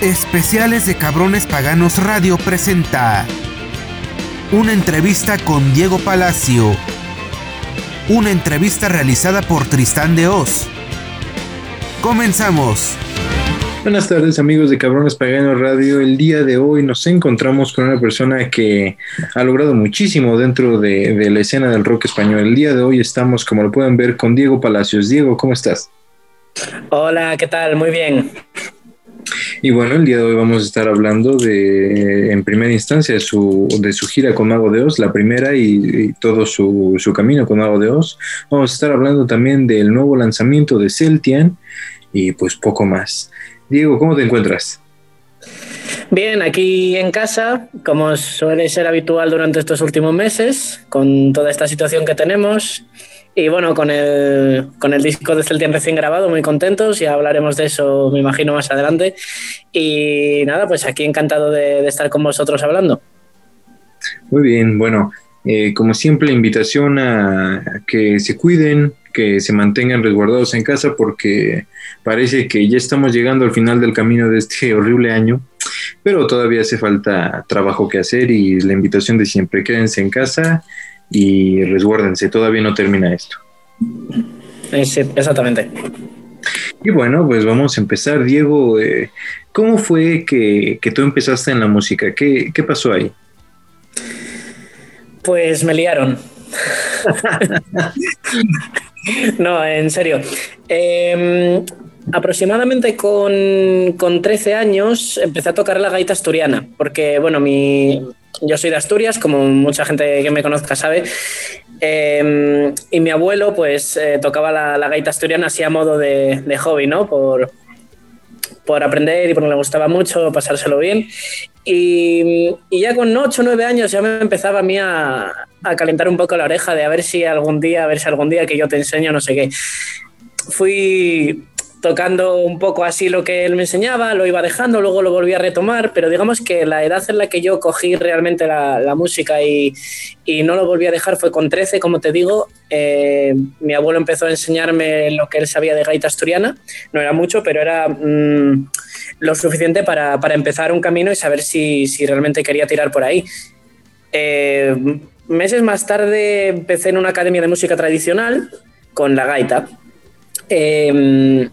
Especiales de Cabrones Paganos Radio presenta una entrevista con Diego Palacio. Una entrevista realizada por Tristán de Oz. Comenzamos. Buenas tardes amigos de Cabrones Paganos Radio. El día de hoy nos encontramos con una persona que ha logrado muchísimo dentro de, de, la escena del rock español. El día de hoy estamos, como lo pueden ver, con Diego Palacios. Diego, ¿cómo estás? Hola, ¿qué tal? Muy bien. Y bueno, el día de hoy vamos a estar hablando de, en primera instancia, su, de su gira con Mago de Oz, la primera y, todo su, su, camino con Mago de Oz. Vamos a estar hablando también del nuevo lanzamiento de Celtian y pues poco más. Diego, ¿cómo te encuentras? Bien, aquí en casa, como suele ser habitual durante estos últimos meses, con toda esta situación que tenemos. Y bueno, con el, con el disco de Celtian recién grabado, muy contentos, ya hablaremos de eso, me imagino, más adelante. Y nada, pues aquí encantado de, de estar con vosotros hablando. Muy bien, bueno, eh, como siempre, invitación a que se cuiden, que se mantengan resguardados en casa, porque parece que ya estamos llegando al final del camino de este horrible año, pero todavía hace falta trabajo que hacer y la invitación de siempre, quédense en casa y resguárdense, todavía no termina esto. Sí, exactamente. Y bueno, pues vamos a empezar. Diego, eh, ¿cómo fue que, que, tú empezaste en la música? ¿Qué, qué pasó ahí? Pues me liaron. no, en serio. Eh, aproximadamente con, con, 13 años empecé a tocar la gaita asturiana, porque bueno, mi, yo soy de Asturias, como mucha gente que me conozca sabe, eh, y mi abuelo pues eh, tocaba la, gaita asturiana así a modo de, de, hobby, ¿no? Por, por aprender y porque le gustaba mucho pasárselo bien. Y, y ya con 8 o 9 años ya me empezaba a mí a, a, calentar un poco la oreja de a ver si algún día, a ver si algún día que yo te enseño no sé qué. Fui tocando un poco así lo que él me enseñaba, lo iba dejando, luego lo volví a retomar, pero digamos que la edad en la que yo cogí realmente la, la música y, y, no lo volví a dejar fue con 13, como te digo, eh, mi abuelo empezó a enseñarme lo que él sabía de gaita asturiana, no era mucho, pero era mmm, lo suficiente para, para, empezar un camino y saber si, si realmente quería tirar por ahí. Eh, meses más tarde empecé en una academia de música tradicional con la gaita. Eh,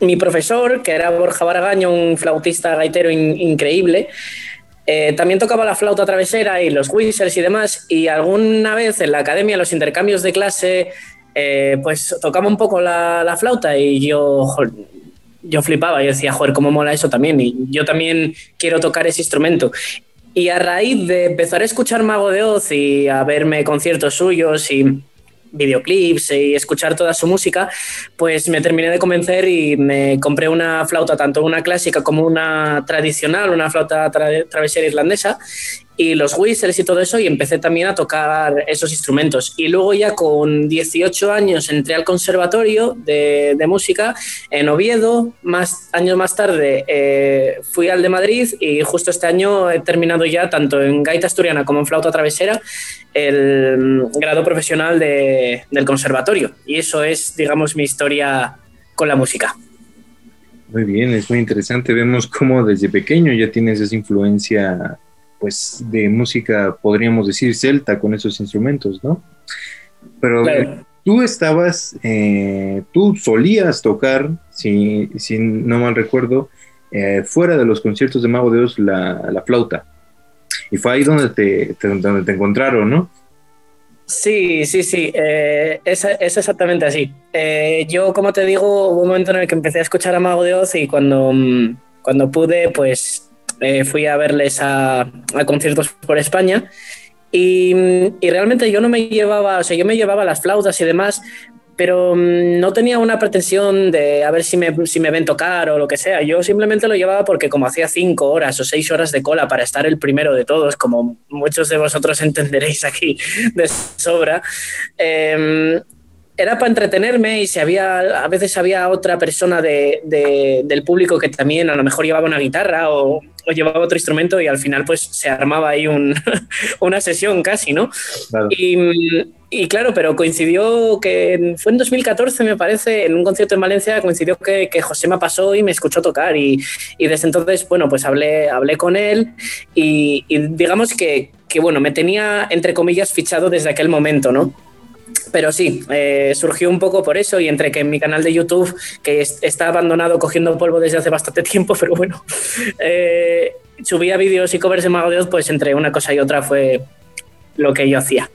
mi profesor, que era Borja Baragaño, un flautista gaitero in increíble, eh, también tocaba la flauta travesera y los whistles y demás, y alguna vez en la academia, los intercambios de clase, eh, pues tocaba un poco la, la flauta y yo, yo flipaba, yo decía, joder, cómo mola eso también, y yo también quiero tocar ese instrumento. Y a raíz de empezar a escuchar Mago de Oz y a verme conciertos suyos y videoclips y escuchar toda su música, pues me terminé de convencer y me compré una flauta, tanto una clásica como una tradicional, una flauta tra travesera irlandesa, y los whistles y todo eso, y empecé también a tocar esos instrumentos. Y luego ya con 18 años entré al conservatorio de, de música en Oviedo, más años más tarde eh, fui al de Madrid y justo este año he terminado ya tanto en gaita asturiana como en flauta travesera el grado profesional de, del conservatorio. Y eso es, digamos, mi historia con la música. Muy bien, es muy interesante. Vemos cómo desde pequeño ya tienes esa influencia pues de música, podríamos decir, celta con esos instrumentos, ¿no? Pero claro. tú estabas, eh, tú solías tocar, si, si no mal recuerdo, eh, fuera de los conciertos de Mago de Oz, la, la flauta. Y fue ahí donde te, te, donde te encontraron, ¿no? Sí, sí, sí, eh, es, es, exactamente así. Eh, yo, como te digo, hubo un momento en el que empecé a escuchar a Mago de Oz y cuando, cuando pude, pues eh, fui a verles a, a, conciertos por España y, y, realmente yo no me llevaba, o sea, yo me llevaba las flautas y demás, pero no tenía una pretensión de a ver si me, si me ven tocar o lo que sea. Yo simplemente lo llevaba porque como hacía cinco horas o seis horas de cola para estar el primero de todos, como muchos de vosotros entenderéis aquí de sobra, eh, era para entretenerme y si había, a veces había otra persona de, de, del público que también a lo mejor llevaba una guitarra o, o llevaba otro instrumento y al final pues se armaba ahí un, una sesión casi, ¿no? Claro. Y, y claro, pero coincidió que fue en 2014, me parece, en un concierto en Valencia, coincidió que, que José me pasó y me escuchó tocar. Y, y, desde entonces, bueno, pues hablé, hablé con él y, y digamos que, que, bueno, me tenía, entre comillas, fichado desde aquel momento, ¿no? Pero sí, eh, surgió un poco por eso y entre que en mi canal de YouTube, que está abandonado cogiendo polvo desde hace bastante tiempo, pero bueno, eh, subía vídeos y covers de Mago de Oz, pues entre una cosa y otra fue lo que yo hacía.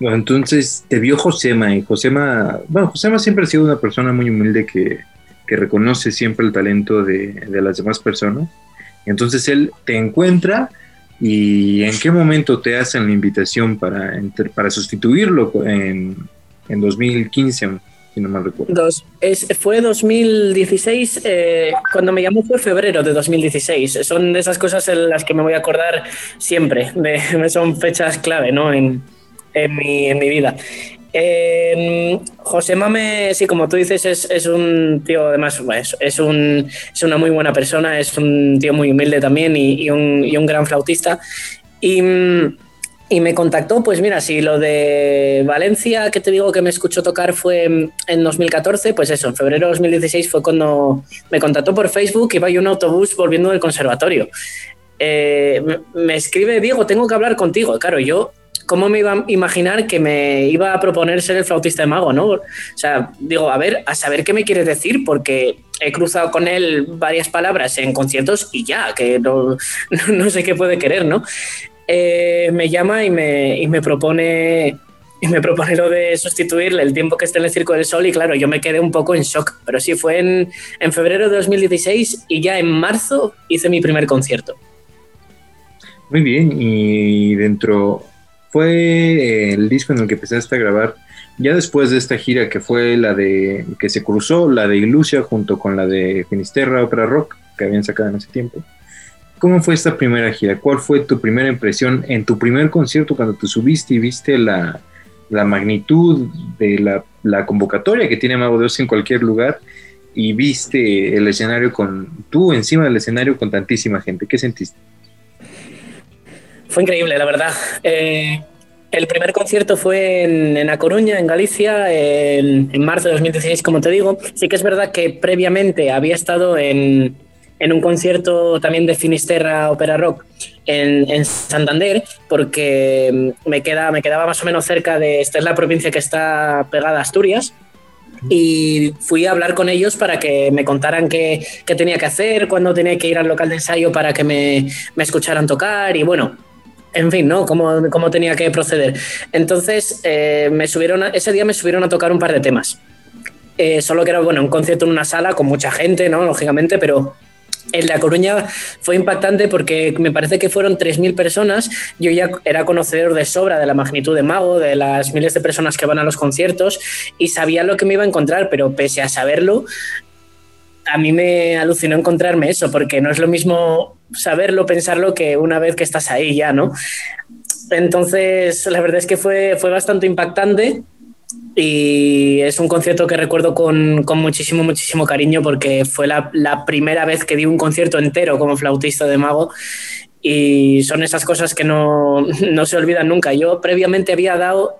Entonces te vio Josema y Josema, bueno, Josema siempre ha sido una persona muy humilde que, que reconoce siempre el talento de, de, las demás personas. Entonces él te encuentra y en qué momento te hacen la invitación para, para sustituirlo en, en 2015, si no mal recuerdo. Dos, es, fue 2016, eh, cuando me llamó fue febrero de 2016. Son de esas cosas en las que me voy a acordar siempre, de, son fechas clave, ¿no? En, en mi, en mi vida. Eh, José Mame, sí, como tú dices, es, es un tío, además, es, es, un, es, una muy buena persona, es un tío muy humilde también y, y, un, y un, gran flautista. Y, y, me contactó, pues mira, si lo de Valencia, que te digo que me escuchó tocar fue en 2014, pues eso, en febrero de 2016 fue cuando me contactó por Facebook, iba yo un autobús volviendo del conservatorio. Eh, me escribe, Diego, tengo que hablar contigo. Claro, yo ¿cómo me iba a imaginar que me iba a proponer ser el flautista de mago, no? O sea, digo, a ver, a saber qué me quiere decir, porque he cruzado con él varias palabras en conciertos y ya, que no, no sé qué puede querer, ¿no? Eh, me llama y me, y me propone y me propone lo de sustituirle el tiempo que esté en el Circo del Sol y claro, yo me quedé un poco en shock, pero sí, fue en, en febrero de 2016 y ya en marzo hice mi primer concierto. Muy bien, y dentro, fue el disco en el que empezaste a grabar ya después de esta gira que fue la de que se cruzó la de Ilusia junto con la de Finisterra Opera Rock que habían sacado en ese tiempo. ¿Cómo fue esta primera gira? ¿Cuál fue tu primera impresión en tu primer concierto cuando te subiste y viste la, la magnitud de la, la, convocatoria que tiene Mago de Oz en cualquier lugar y viste el escenario con tú encima del escenario con tantísima gente? ¿Qué sentiste? Fue increíble, la verdad. Eh, el primer concierto fue en, en A Coruña, en Galicia, en, en, marzo de 2016, como te digo. Sí que es verdad que previamente había estado en, en un concierto también de Finisterra Opera Rock en, Santander, porque me, queda, me quedaba más o menos cerca de. Esta es la provincia que está pegada a Asturias. Y fui a hablar con ellos para que me contaran qué, qué tenía que hacer, cuándo tenía que ir al local de ensayo para que me, me escucharan tocar. Y bueno, en fin, ¿no? Cómo, tenía que proceder. Entonces, eh, me subieron a, ese día me subieron a tocar un par de temas. Eh, solo que era, bueno, un concierto en una sala con mucha gente, ¿no? Lógicamente, pero en La Coruña fue impactante porque me parece que fueron 3.000 personas. Yo ya era conocedor de sobra de la magnitud de Mago, de las miles de personas que van a los conciertos y sabía lo que me iba a encontrar, pero pese a saberlo, a mí me alucinó encontrarme eso, porque no es lo mismo saberlo, pensarlo, que una vez que estás ahí ya, ¿no? Entonces, la verdad es que fue, fue bastante impactante y es un concierto que recuerdo con, con muchísimo, muchísimo cariño porque fue la, la, primera vez que di un concierto entero como flautista de mago y son esas cosas que no, no se olvidan nunca. Yo previamente había dado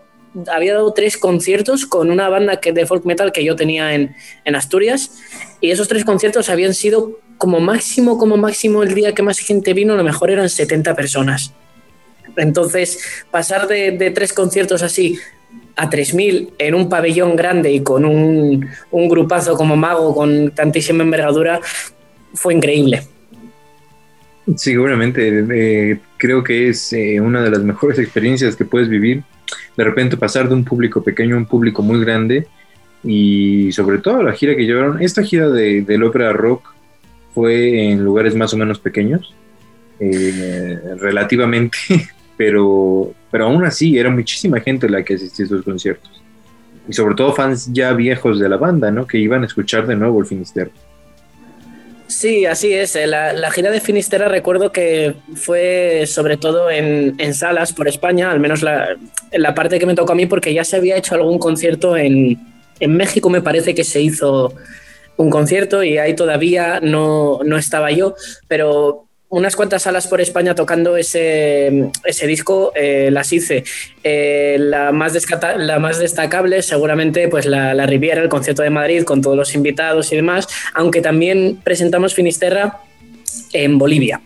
había dado tres conciertos con una banda que, de folk metal que yo tenía en, en, Asturias y esos tres conciertos habían sido como máximo, como máximo el día que más gente vino, a lo mejor eran 70 personas. Entonces, pasar de, de tres conciertos así a 3.000 en un pabellón grande y con un, un, grupazo como Mago con tantísima envergadura fue increíble. Seguramente, eh, creo que es eh, una de las mejores experiencias que puedes vivir de repente pasar de un público pequeño a un público muy grande y sobre todo la gira que llevaron, esta gira de, del ópera rock fue en lugares más o menos pequeños, eh, relativamente, pero, pero aún así era muchísima gente la que asistía a esos conciertos. Y sobre todo fans ya viejos de la banda, ¿no? Que iban a escuchar de nuevo el Finisterre. Sí, así es. Eh, la, gira de Finisterra recuerdo que fue sobre todo en, salas por España, al menos la, en la, parte que me tocó a mí, porque ya se había hecho algún concierto en, en, México, me parece que se hizo un concierto y ahí todavía no, no estaba yo, pero unas cuantas salas por España tocando ese, ese disco, eh, las hice. Eh, la, más la más destacable, seguramente, pues la, la, Riviera, el concierto de Madrid, con todos los invitados y demás, aunque también presentamos Finisterra en Bolivia.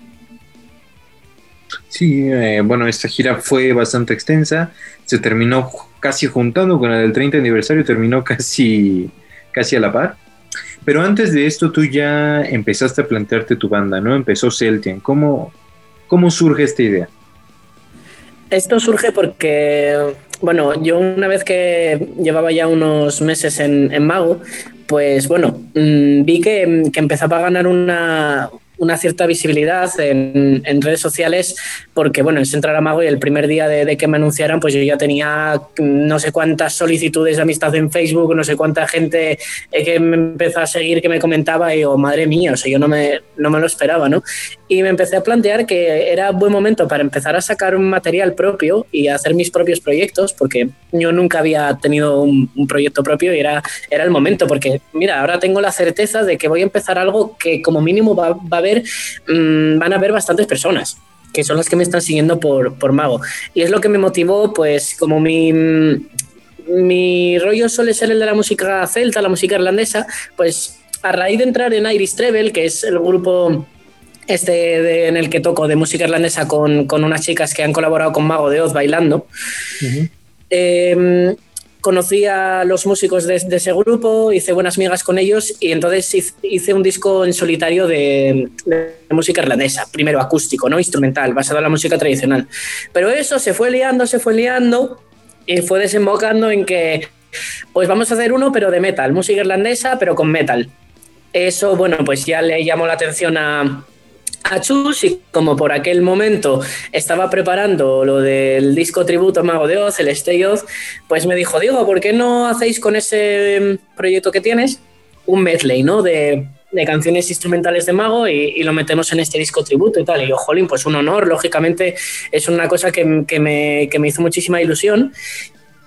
Sí, eh, bueno, esta gira fue bastante extensa, se terminó casi juntando con la del 30 aniversario, terminó casi, casi a la par. Pero antes de esto tú ya empezaste a plantearte tu banda, ¿no? Empezó Celtian. ¿Cómo, cómo surge esta idea? Esto surge porque, bueno, yo una vez que llevaba ya unos meses en, Mago, pues bueno, mm, vi que, que empezaba a ganar una, una cierta visibilidad en, redes sociales porque, bueno, es entrar a Mago y el primer día de, que me anunciaran, pues yo ya tenía no sé cuántas solicitudes de amistad en Facebook, no sé cuánta gente eh, que me empezó a seguir, que me comentaba y digo, madre mía, o sea, yo no me, no me lo esperaba, ¿no? Y me empecé a plantear que era buen momento para empezar a sacar un material propio y hacer mis propios proyectos, porque yo nunca había tenido un, proyecto propio y era, era el momento, porque mira, ahora tengo la certeza de que voy a empezar algo que como mínimo va, va a haber Mm, van a ver bastantes personas que son las que me están siguiendo por, por Mago. Y es lo que me motivó, pues como mi, mi rollo suele ser el de la música celta, la música irlandesa, pues a raíz de entrar en Iris Treble, que es el grupo este en el que toco de música irlandesa con, con, unas chicas que han colaborado con Mago de Oz bailando, conocí a los músicos de, ese grupo, hice buenas migas con ellos y entonces hice un disco en solitario de, música irlandesa, primero acústico, no instrumental, basado en la música tradicional. Pero eso se fue liando, se fue liando y fue desembocando en que, pues vamos a hacer uno, pero de metal, música irlandesa, pero con metal. Eso, bueno, pues ya le llamó la atención a, a Chus y como por aquel momento estaba preparando lo del disco tributo Mago de Oz, el Stay Oz, pues me dijo, Diego, ¿por qué no hacéis con ese proyecto que tienes un medley, ¿no? De, canciones instrumentales de Mago y, lo metemos en este disco tributo y tal. Y yo, jolín, pues un honor, lógicamente es una cosa que, me, que me hizo muchísima ilusión.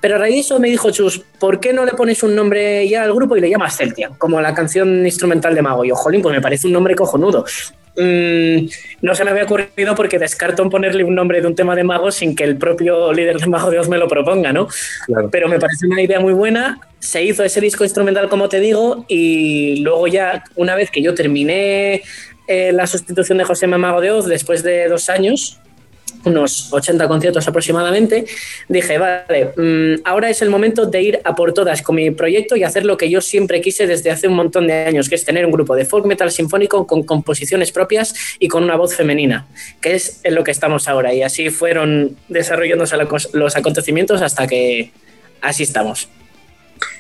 Pero a raíz de eso me dijo Chus, ¿por qué no le pones un nombre ya al grupo y le llamas Celtia? Como la canción instrumental de Mago. Y yo, jolín, pues me parece un nombre cojonudo. Mm, no se me había ocurrido porque descarto en ponerle un nombre de un tema de mago sin que el propio líder de Mago Dios me lo proponga, ¿no? Pero me parece una idea muy buena. Se hizo ese disco instrumental, como te digo, y luego ya, una vez que yo terminé eh, la sustitución de José Mago de Oz, después de dos años, unos 80 conciertos aproximadamente, dije, vale, mm, ahora es el momento de ir a por todas con mi proyecto y hacer lo que yo siempre quise desde hace un montón de años, que es tener un grupo de folk metal sinfónico con composiciones propias y con una voz femenina, que es en lo que estamos ahora. Y así fueron desarrollándose los acontecimientos hasta que así estamos.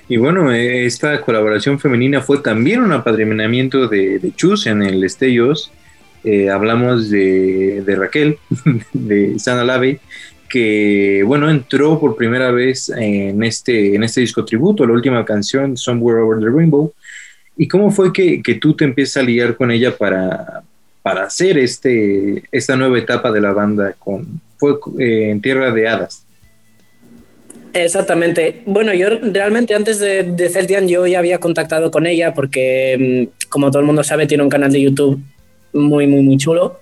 Y bueno, esta colaboración femenina fue también un apadrinamiento de, de Chus en el Estellos eh, hablamos de, Raquel, de Sana Lave, que bueno, entró por primera vez en este, en este disco tributo, la última canción, Somewhere Over the Rainbow. ¿Y cómo fue que, tú te empiezas a liar con ella para, para hacer este, esta nueva etapa de la banda? Con, fue eh, en Tierra de Hadas. Exactamente. Bueno, yo realmente antes de, de Celtian yo ya había contactado con ella porque, mm, como todo el mundo sabe, tiene un canal de YouTube muy, muy, muy chulo.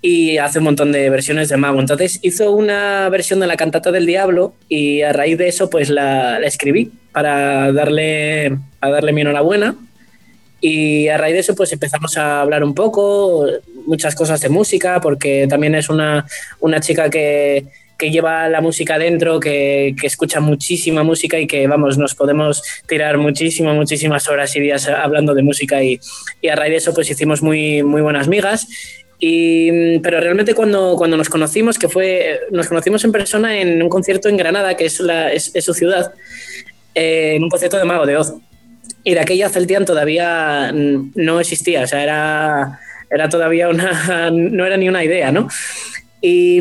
Y hace un montón de versiones de Mago. Entonces hizo una versión de la cantata del diablo y a raíz de eso pues la, escribí para darle, a darle mi enhorabuena. Y a raíz de eso pues empezamos a hablar un poco, muchas cosas de música, porque también es una, una chica que, que lleva la música dentro, que, escucha muchísima música y que, vamos, nos podemos tirar muchísimas, muchísimas horas y días hablando de música y, y a raíz de eso pues hicimos muy, muy buenas migas. Y, pero realmente cuando, cuando nos conocimos, que fue, nos conocimos en persona en un concierto en Granada, que es, su ciudad, eh, en un concierto de Mago de Oz. Y de aquella Celtian todavía no existía, o sea, era, era todavía una, no era ni una idea, ¿no? Y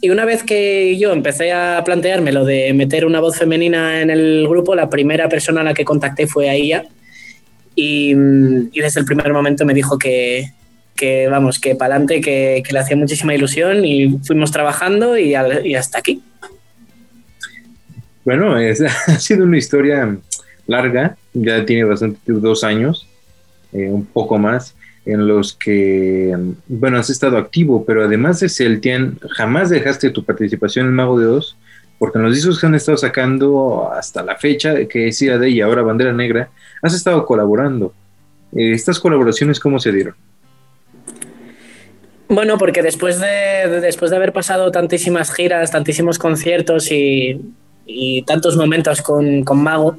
y una vez que yo empecé a plantearme lo de meter una voz femenina en el grupo, la primera persona a la que contacté fue a ella. Y, desde el primer momento me dijo que, vamos, que para adelante, que, le hacía muchísima ilusión y fuimos trabajando y, hasta aquí. Bueno, ha sido una historia larga, ya tiene bastante, dos años, eh, un poco más. En los que, bueno, has estado activo, pero además de Celtian, jamás dejaste tu participación en Mago de Oz, porque en los discos que han estado sacando hasta la fecha, que es de y ahora Bandera Negra, has estado colaborando. Eh, ¿Estas colaboraciones cómo se dieron? Bueno, porque después de, después de haber pasado tantísimas giras, tantísimos conciertos y, tantos momentos con, con Mago,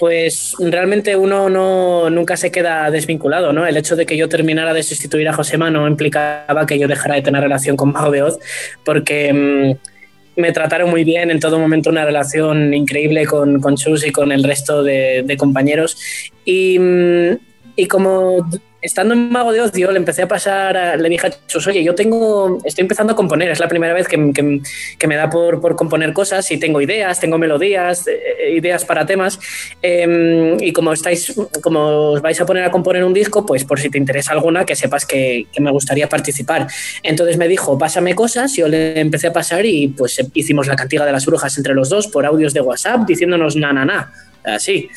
pues realmente uno no, nunca se queda desvinculado, ¿no? El hecho de que yo terminara de sustituir a Josema no implicaba que yo dejara de tener relación con Mago de Oz, porque mm, me trataron muy bien, en todo momento una relación increíble con, con Chus y con el resto de, compañeros. Y, mm, y como estando en Mago de Ocio, le empecé a pasar, le dije a Chus, oye, yo tengo, estoy empezando a componer, es la primera vez que, me da por, componer cosas y tengo ideas, tengo melodías, eh, eh, ideas para temas. Em, y como estáis, como os vais a poner a componer un disco, pues por si te interesa alguna, que sepas que, me gustaría participar. Entonces me dijo, pásame cosas, yo le empecé a pasar y pues hicimos la cantiga de las brujas entre los dos por audios de WhatsApp diciéndonos na, na, na, así.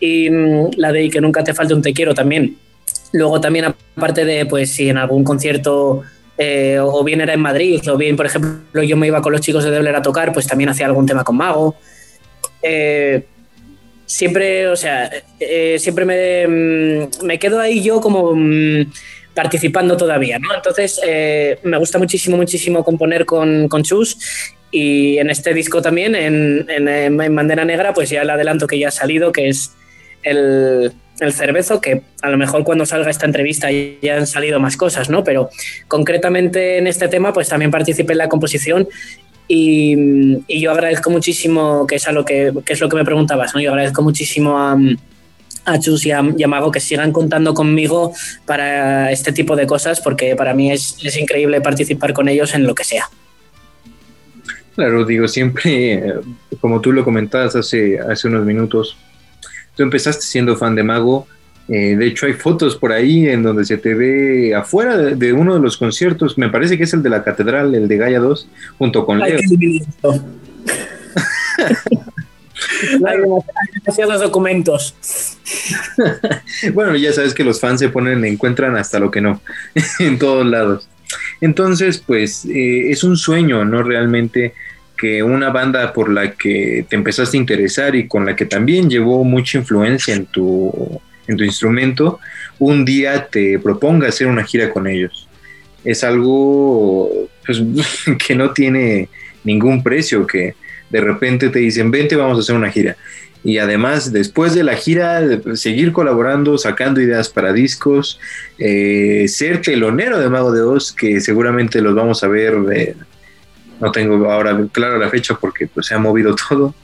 Y mm, la de que nunca te falte un te quiero también Luego también aparte de, pues si en algún concierto eh, o bien era en Madrid, o bien, por ejemplo, yo me iba con los chicos de Debler a tocar, pues también hacía algún tema con Mago. Eh, siempre, o sea, eh, siempre me, mm, me, quedo ahí yo como mm, participando todavía, ¿no? Entonces, me gusta muchísimo, muchísimo componer con, con Chus y en este disco también, en, en, en Bandera Negra, pues ya el adelanto que ya ha salido, que es el el cervezo, que a lo mejor cuando salga esta entrevista ya han salido más cosas, ¿no? Pero concretamente en este tema, pues también participé en la composición y, yo agradezco muchísimo, que es, a lo que, es lo que me preguntabas, ¿no? Yo agradezco muchísimo a, a Chus y a, Mago que sigan contando conmigo para este tipo de cosas, porque para mí es, increíble participar con ellos en lo que sea. Claro, digo, siempre, como tú lo comentabas hace, hace unos minutos, Tú empezaste siendo fan de Mago. Eh, de hecho, hay fotos por ahí en donde se te ve afuera de, uno de los conciertos. Me parece que es el de la Catedral, el de Gaia 2, junto con Leo. hay demasiados documentos. bueno, ya sabes que los fans se ponen, encuentran hasta lo que no, en todos lados. Entonces, pues eh, es un sueño, ¿no? Realmente que una banda por la que te empezaste a interesar y con la que también llevó mucha influencia en tu, en tu instrumento, un día te proponga hacer una gira con ellos. Es algo pues, que no tiene ningún precio, que de repente te dicen, vente, vamos a hacer una gira. Y además, después de la gira, seguir colaborando, sacando ideas para discos, eh, ser telonero de Mago de Oz, que seguramente los vamos a ver eh, no tengo ahora claro la fecha porque pues se ha movido todo.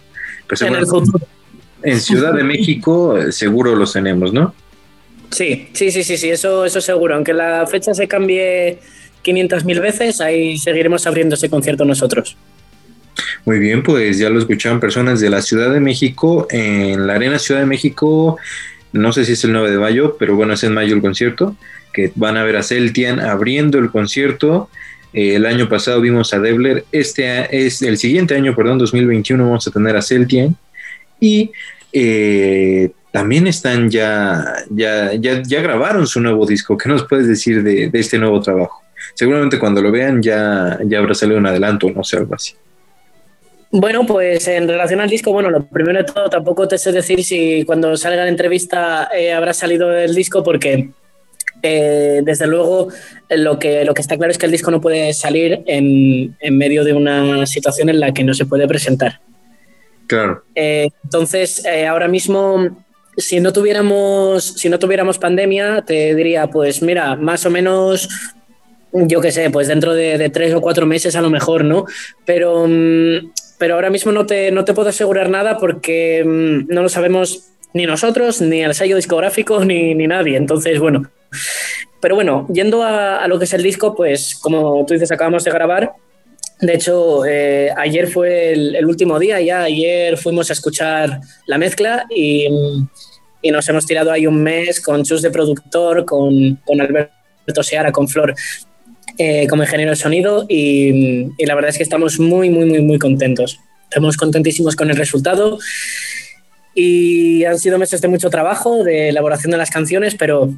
en, Ciudad de México eh, seguro los tenemos, ¿no? Sí, sí, sí, sí, sí, eso, eso seguro. Aunque la fecha se cambie 500.000 veces, ahí seguiremos abriendo ese concierto nosotros. Muy bien, pues ya lo escuchaban personas de la Ciudad de México, en la Arena Ciudad de México, no sé si es el 9 de mayo, pero bueno, es en mayo el concierto, que van a ver a Celtian abriendo el concierto el año pasado vimos a Debler. Este es el siguiente año, perdón, 2021, vamos a tener a Celtien. Y eh, también están ya, ya, ya, grabaron su nuevo disco. ¿Qué nos puedes decir de, este nuevo trabajo? Seguramente cuando lo vean ya, ya habrá salido un adelanto, no sé, algo así. Bueno, pues en relación al disco, bueno, lo primero de todo, tampoco te sé decir si cuando salga la entrevista eh, habrá salido el disco, porque eh, desde luego, lo que, lo que está claro es que el disco no puede salir en, medio de una situación en la que no se puede presentar. Claro. Eh, entonces, eh, ahora mismo, si no, tuviéramos, si no tuviéramos pandemia, te diría, pues mira, más o menos, yo qué sé, pues dentro de, tres o cuatro meses a lo mejor, ¿no? Pero, mm, pero ahora mismo no te, no te puedo asegurar nada porque mm, no lo sabemos ni nosotros, ni el sello discográfico, ni, ni nadie. Entonces, bueno, pero bueno, yendo a, lo que es el disco, pues como tú dices, acabamos de grabar. De hecho, eh, ayer fue el, último día, ya ayer fuimos a escuchar la mezcla y, nos hemos tirado ahí un mes con Chus de productor, con, con Alberto Seara, con Flor eh, como ingeniero de sonido y, y, la verdad es que estamos muy, muy, muy, muy contentos. Estamos contentísimos con el resultado y han sido meses de mucho trabajo, de elaboración de las canciones, pero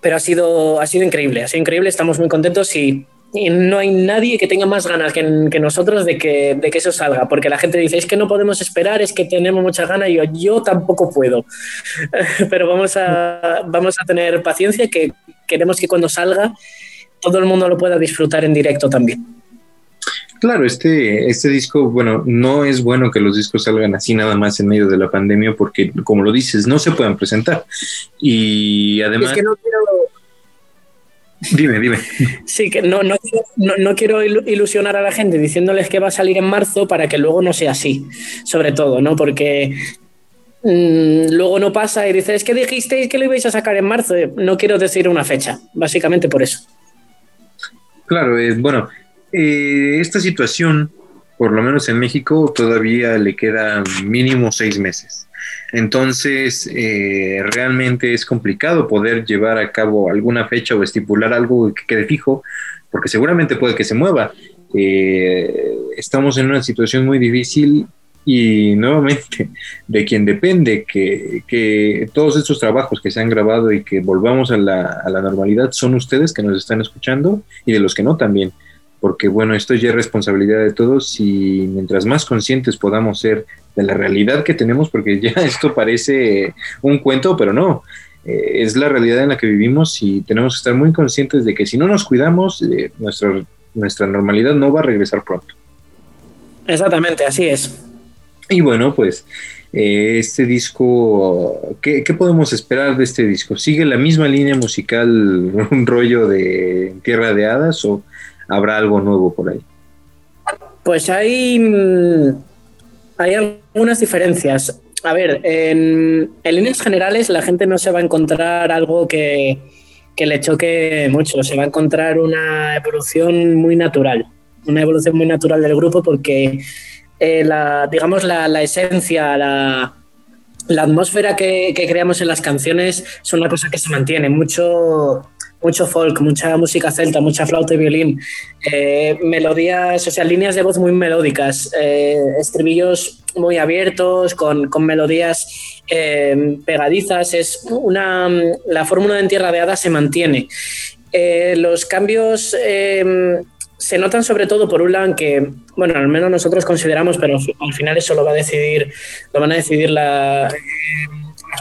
pero ha sido, ha sido increíble, ha sido increíble, estamos muy contentos y, no hay nadie que tenga más ganas que, nosotros de que, de que, eso salga, porque la gente dice, es que no podemos esperar, es que tenemos muchas ganas, y yo, yo tampoco puedo, pero vamos a, vamos a tener paciencia, que queremos que cuando salga todo el mundo lo pueda disfrutar en directo también. Claro, este, este disco, bueno, no es bueno que los discos salgan así nada más en medio de la pandemia porque, como lo dices, no se pueden presentar. Y además... Es que no quiero... Dime, dime. Sí, que no, no, no, quiero ilusionar a la gente diciéndoles que va a salir en marzo para que luego no sea así, sobre todo, ¿no? Porque mm, luego no pasa y dices, es que dijisteis que lo ibais a sacar en marzo. No quiero decir una fecha, básicamente por eso. Claro, es bueno, eh, esta situación, por lo menos en México, todavía le queda mínimo seis meses. Entonces, eh, realmente es complicado poder llevar a cabo alguna fecha o estipular algo que quede fijo, porque seguramente puede que se mueva. Eh, estamos en una situación muy difícil y nuevamente de quien depende que, que, todos estos trabajos que se han grabado y que volvamos a la, a la normalidad son ustedes que nos están escuchando y de los que no también porque bueno, esto ya es responsabilidad de todos y mientras más conscientes podamos ser de la realidad que tenemos, porque ya esto parece un cuento, pero no, eh, es la realidad en la que vivimos y tenemos que estar muy conscientes de que si no nos cuidamos, eh, nuestra, nuestra normalidad no va a regresar pronto. Exactamente, así es. Y bueno, pues eh, este disco, ¿qué, ¿qué, podemos esperar de este disco? ¿Sigue la misma línea musical, un rollo de Tierra de Hadas o habrá algo nuevo por ahí. Pues hay, mm, hay algunas diferencias. A ver, en, líneas generales la gente no se va a encontrar algo que, le choque mucho, se va a encontrar una evolución muy natural, una evolución muy natural del grupo porque eh, la, digamos la, esencia, la, atmósfera que, que, creamos en las canciones son una cosa que se mantiene. Mucho, mucho folk, mucha música celta, mucha flauta y violín, eh, melodías, o sea, líneas de voz muy melódicas, eh, estribillos muy abiertos, con, melodías eh, pegadizas. Es una, la fórmula de Tierra de Hadas se mantiene. los cambios se notan sobre todo por un lado que, bueno, al menos nosotros consideramos, pero al final eso lo va a decidir, lo van a decidir la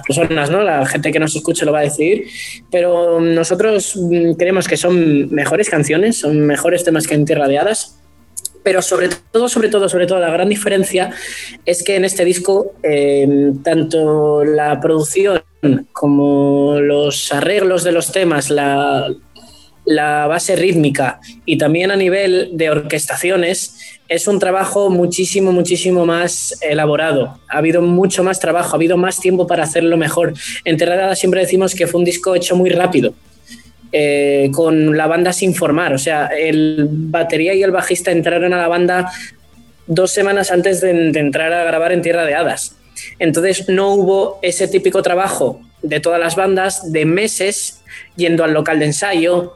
personas, ¿no? La gente que nos escuche lo va a decir, pero nosotros mm, creemos que son mejores canciones, son mejores temas que en Tierra de Hadas. Pero sobre todo, sobre todo, sobre todo, la gran diferencia es que en este disco, eh, tanto la producción como los arreglos de los temas, la, la base rítmica y también a nivel de orquestaciones es un trabajo muchísimo, muchísimo más elaborado. Ha habido mucho más trabajo, ha habido más tiempo para hacerlo mejor. En Terrada siempre decimos que fue un disco hecho muy rápido, eh, con la banda sin formar. O sea, el batería y el bajista entraron a la banda dos semanas antes de, entrar a grabar en Tierra de Hadas. Entonces no hubo ese típico trabajo de todas las bandas de meses yendo al local de ensayo,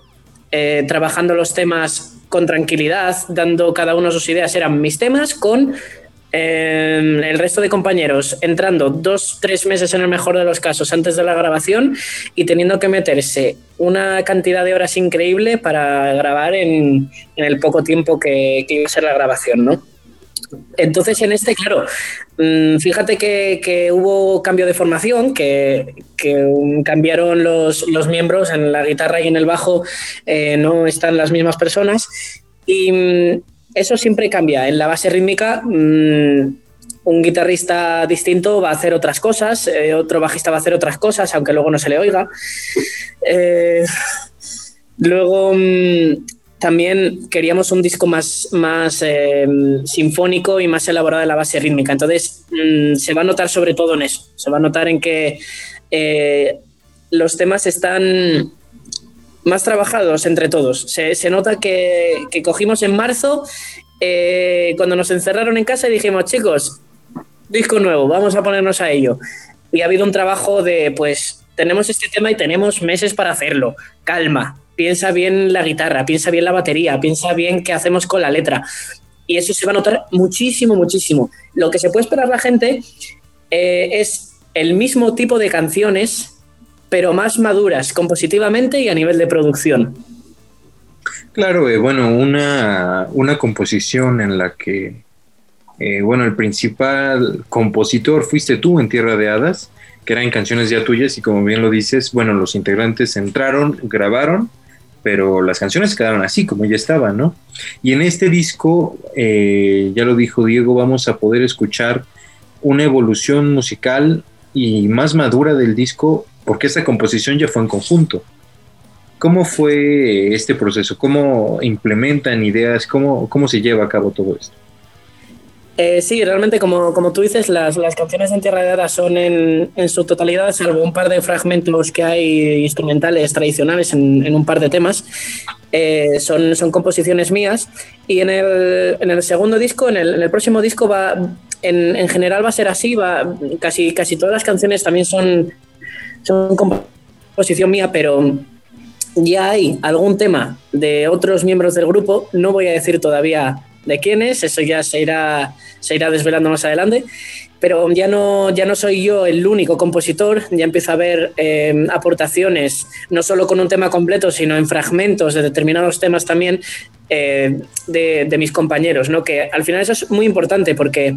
eh, trabajando los temas con tranquilidad, dando cada uno sus ideas. Eran mis temas con em, el resto de compañeros entrando dos, tres meses en el mejor de los casos antes de la grabación y teniendo que meterse una cantidad de horas increíble para grabar en, el poco tiempo que, que, iba a ser la grabación, ¿no? Entonces, en este, claro, mm, fíjate que, hubo cambio de formación, que, cambiaron los, miembros en la guitarra y en el bajo, eh, no están las mismas personas. Y mm, eso siempre cambia. En la base rítmica, mm, un guitarrista distinto va a hacer otras cosas, eh, otro bajista va a hacer otras cosas, aunque luego no se le oiga. Eh, luego también queríamos un disco más, más eh, sinfónico y más elaborado de la base rítmica. Entonces, mm, se va a notar sobre todo en eso. Se va a notar en que eh, los temas están más trabajados entre todos. Se, nota que, cogimos en marzo, eh, cuando nos encerraron en casa y dijimos, chicos, disco nuevo, vamos a ponernos a ello. Y ha habido un trabajo de, pues, tenemos este tema y tenemos meses para hacerlo. Calma, piensa bien la guitarra, piensa bien la batería, piensa bien qué hacemos con la letra. Y eso se va a notar muchísimo, muchísimo. Lo que se puede esperar la gente eh, es el mismo tipo de canciones pero más maduras compositivamente y a nivel de producción. Claro, eh, bueno, una, una, composición en la que, eh, bueno, el principal compositor fuiste tú en Tierra de Hadas, que eran canciones ya tuyas y como bien lo dices, bueno, los integrantes entraron, grabaron, pero las canciones quedaron así como ya estaban, ¿no? Y en este disco, eh, ya lo dijo Diego, vamos a poder escuchar una evolución musical y más madura del disco porque esta composición ya fue en conjunto. ¿Cómo fue este proceso? ¿Cómo implementan ideas? ¿Cómo, cómo se lleva a cabo todo esto? Eh, sí, realmente, como, como tú dices, las, las canciones de Tierra de Hadas son en, en, su totalidad, salvo un par de fragmentos que hay instrumentales tradicionales en, en un par de temas, eh, son, son composiciones mías. Y en el, en el segundo disco, en el, en el, próximo disco, va, en, en, general va a ser así, va, casi, casi todas las canciones también son, son composición mía, pero ya hay algún tema de otros miembros del grupo, no voy a decir todavía de quién es, eso ya se irá, se irá desvelando más adelante, pero ya no, ya no soy yo el único compositor, ya empieza a haber eh, aportaciones, no solo con un tema completo, sino en fragmentos de determinados temas también eh, de, mis compañeros, ¿no? que al final eso es muy importante porque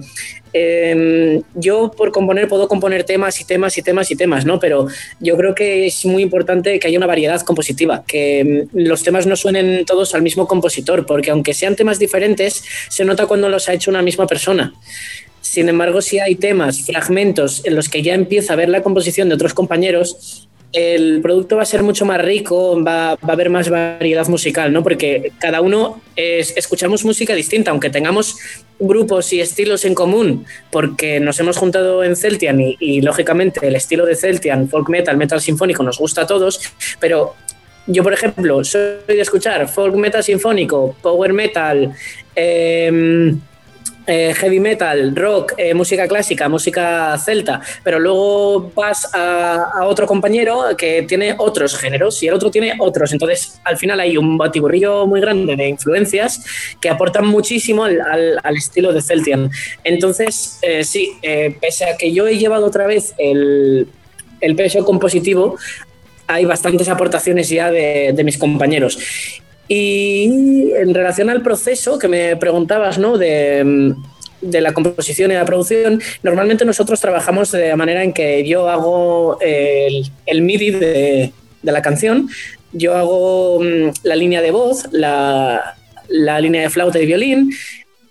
eh, yo por componer puedo componer temas y temas y temas y temas, ¿no? pero yo creo que es muy importante que haya una variedad compositiva, que mm, los temas no suenen todos al mismo compositor, porque aunque sean temas diferentes, se nota cuando los ha hecho una misma persona. Sin embargo, si hay temas, fragmentos en los que ya empieza a ver la composición de otros compañeros, el producto va a ser mucho más rico, va, va a haber más variedad musical, ¿no? Porque cada uno es, escuchamos música distinta, aunque tengamos grupos y estilos en común, porque nos hemos juntado en Celtian y, y lógicamente el estilo de Celtian, folk metal, metal sinfónico, nos gusta a todos, pero yo, por ejemplo, soy de escuchar folk metal sinfónico, power metal, eh, eh, heavy metal, rock, eh, música clásica, música celta, pero luego vas a, otro compañero que tiene otros géneros y el otro tiene otros. Entonces, al final hay un batiburrillo muy grande de influencias que aportan muchísimo al, al, estilo de Celtian. Entonces, eh, sí, pese a que yo he llevado otra vez el, el peso compositivo, hay bastantes aportaciones ya de mis compañeros. Y en relación al proceso que me preguntabas, ¿no? De, de, la composición y la producción, normalmente nosotros trabajamos de la manera en que yo hago el, el MIDI de, de, la canción, yo hago mm, la línea de voz, la, la línea de flauta y violín,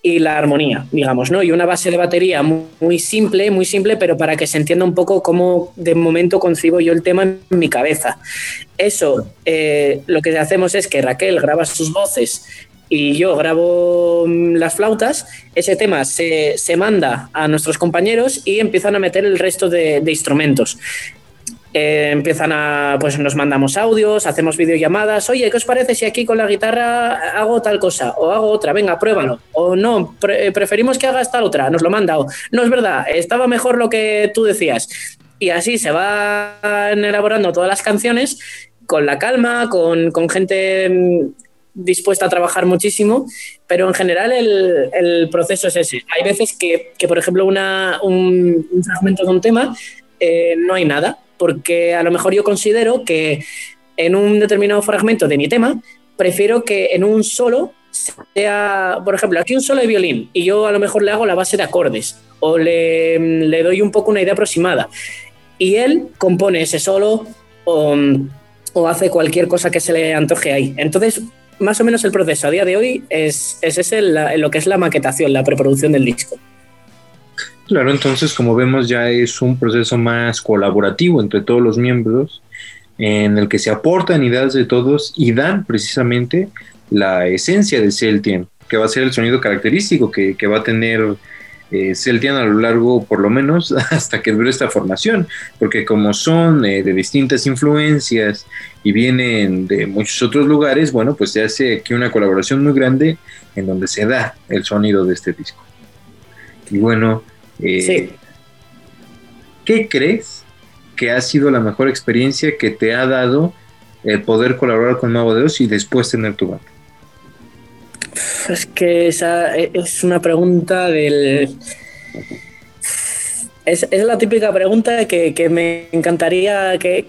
y la armonía, digamos, ¿no? Y una base de batería muy, simple, muy simple, pero para que se entienda un poco cómo de momento concibo yo el tema en mi cabeza. Eso, eh, lo que hacemos es que Raquel graba sus voces y yo grabo mm, las flautas, ese tema se, se manda a nuestros compañeros y empiezan a meter el resto de instrumentos. Eh, empiezan a, pues nos mandamos audios, hacemos videollamadas, oye, ¿qué os parece si aquí con la guitarra hago tal cosa? O hago otra, venga, pruébalo. O no, pre preferimos que hagas tal otra, nos lo manda. O, no es verdad, estaba mejor lo que tú decías. Y así se van elaborando todas las canciones con la calma, con, con gente mm, dispuesta a trabajar muchísimo, pero en general el, el proceso es ese. Hay veces que, que por ejemplo, una, un, un, fragmento de un tema eh, no hay nada, porque a lo mejor yo considero que en un determinado fragmento de mi tema, prefiero que en un solo sea, por ejemplo, aquí un solo de violín y yo a lo mejor le hago la base de acordes o le, le doy un poco una idea aproximada y él compone ese solo o, o, hace cualquier cosa que se le antoje ahí. Entonces, más o menos el proceso a día de hoy es, es ese lo que es la maquetación, la preproducción del disco. Claro, entonces como vemos ya es un proceso más colaborativo entre todos los miembros en el que se aportan ideas de todos y dan precisamente la esencia de Celtian, que va a ser el sonido característico que, va a tener eh, Celtian a lo largo, por lo menos, hasta que dure esta formación, porque como son eh, de distintas influencias y vienen de muchos otros lugares, bueno, pues se hace aquí una colaboración muy grande en donde se da el sonido de este disco. Y bueno, eh, sí. ¿Qué crees que ha sido la mejor experiencia que te ha dado el poder colaborar con Mago de Dios y después tener tu banda? Es que esa es una pregunta del. Es, la típica pregunta que, me encantaría que,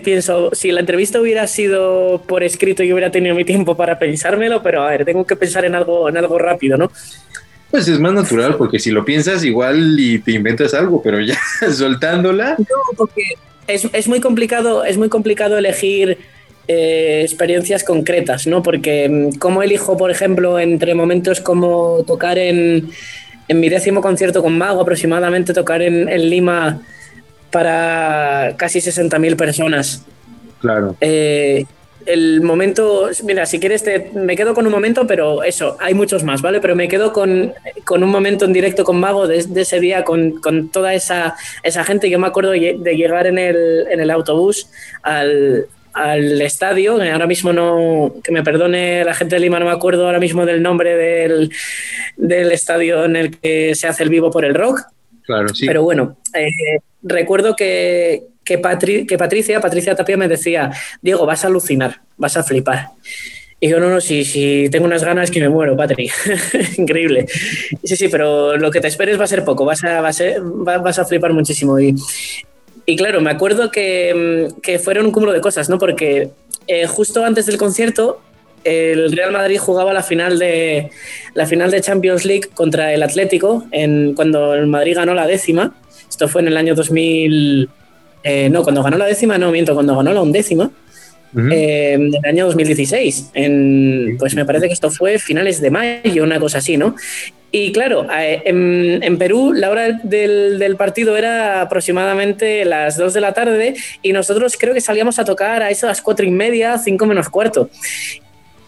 pienso, si la entrevista hubiera sido por escrito y hubiera tenido mi tiempo para pensármelo, pero a ver, tengo que pensar en algo, en algo rápido, ¿no? Pues es más natural, porque si lo piensas igual y te inventas algo, pero ya soltándola. No, porque es, muy complicado, es muy complicado elegir eh, experiencias concretas, ¿no? Porque mm, como elijo, por ejemplo, entre momentos como tocar en en mi décimo concierto con Mago aproximadamente tocar en, Lima para casi 60.000 personas. Claro. Eh, el momento, mira, si quieres te, me quedo con un momento, pero eso, hay muchos más, ¿vale? Pero me quedo con, un momento en directo con Mago de, ese día, con, toda esa, esa gente. Yo me acuerdo de llegar en el, en el autobús al, al estadio, ahora mismo no, que me perdone la gente de Lima, no me acuerdo ahora mismo del nombre del, del estadio en el que se hace el vivo por el rock. Claro, sí. Pero bueno, eh, recuerdo que, que, que, Patricia, Patricia Tapia me decía, Diego, vas a alucinar, vas a flipar. Y yo, no, no, sí, sí, tengo unas ganas que me muero, Patri. Increíble. Sí, sí, pero lo que te esperes va a ser poco, vas a, vas a, vas a flipar muchísimo. Y, y claro, me acuerdo que, mm, que fueron un cúmulo de cosas, ¿no? Porque eh, justo antes del concierto, el Real Madrid jugaba la final de la final de Champions League contra el Atlético en, cuando el Madrid ganó la décima. Esto fue en el año 2000. Eh, no, cuando ganó la décima, no miento, cuando ganó la undécima. Eh, en el año 2016. En, pues me parece que esto fue finales de mayo, una cosa así, ¿no? Y claro, eh, en, Perú la hora del, partido era aproximadamente las 2 de la tarde y nosotros creo que salíamos a tocar a eso a las 4 y media, 5 menos cuarto.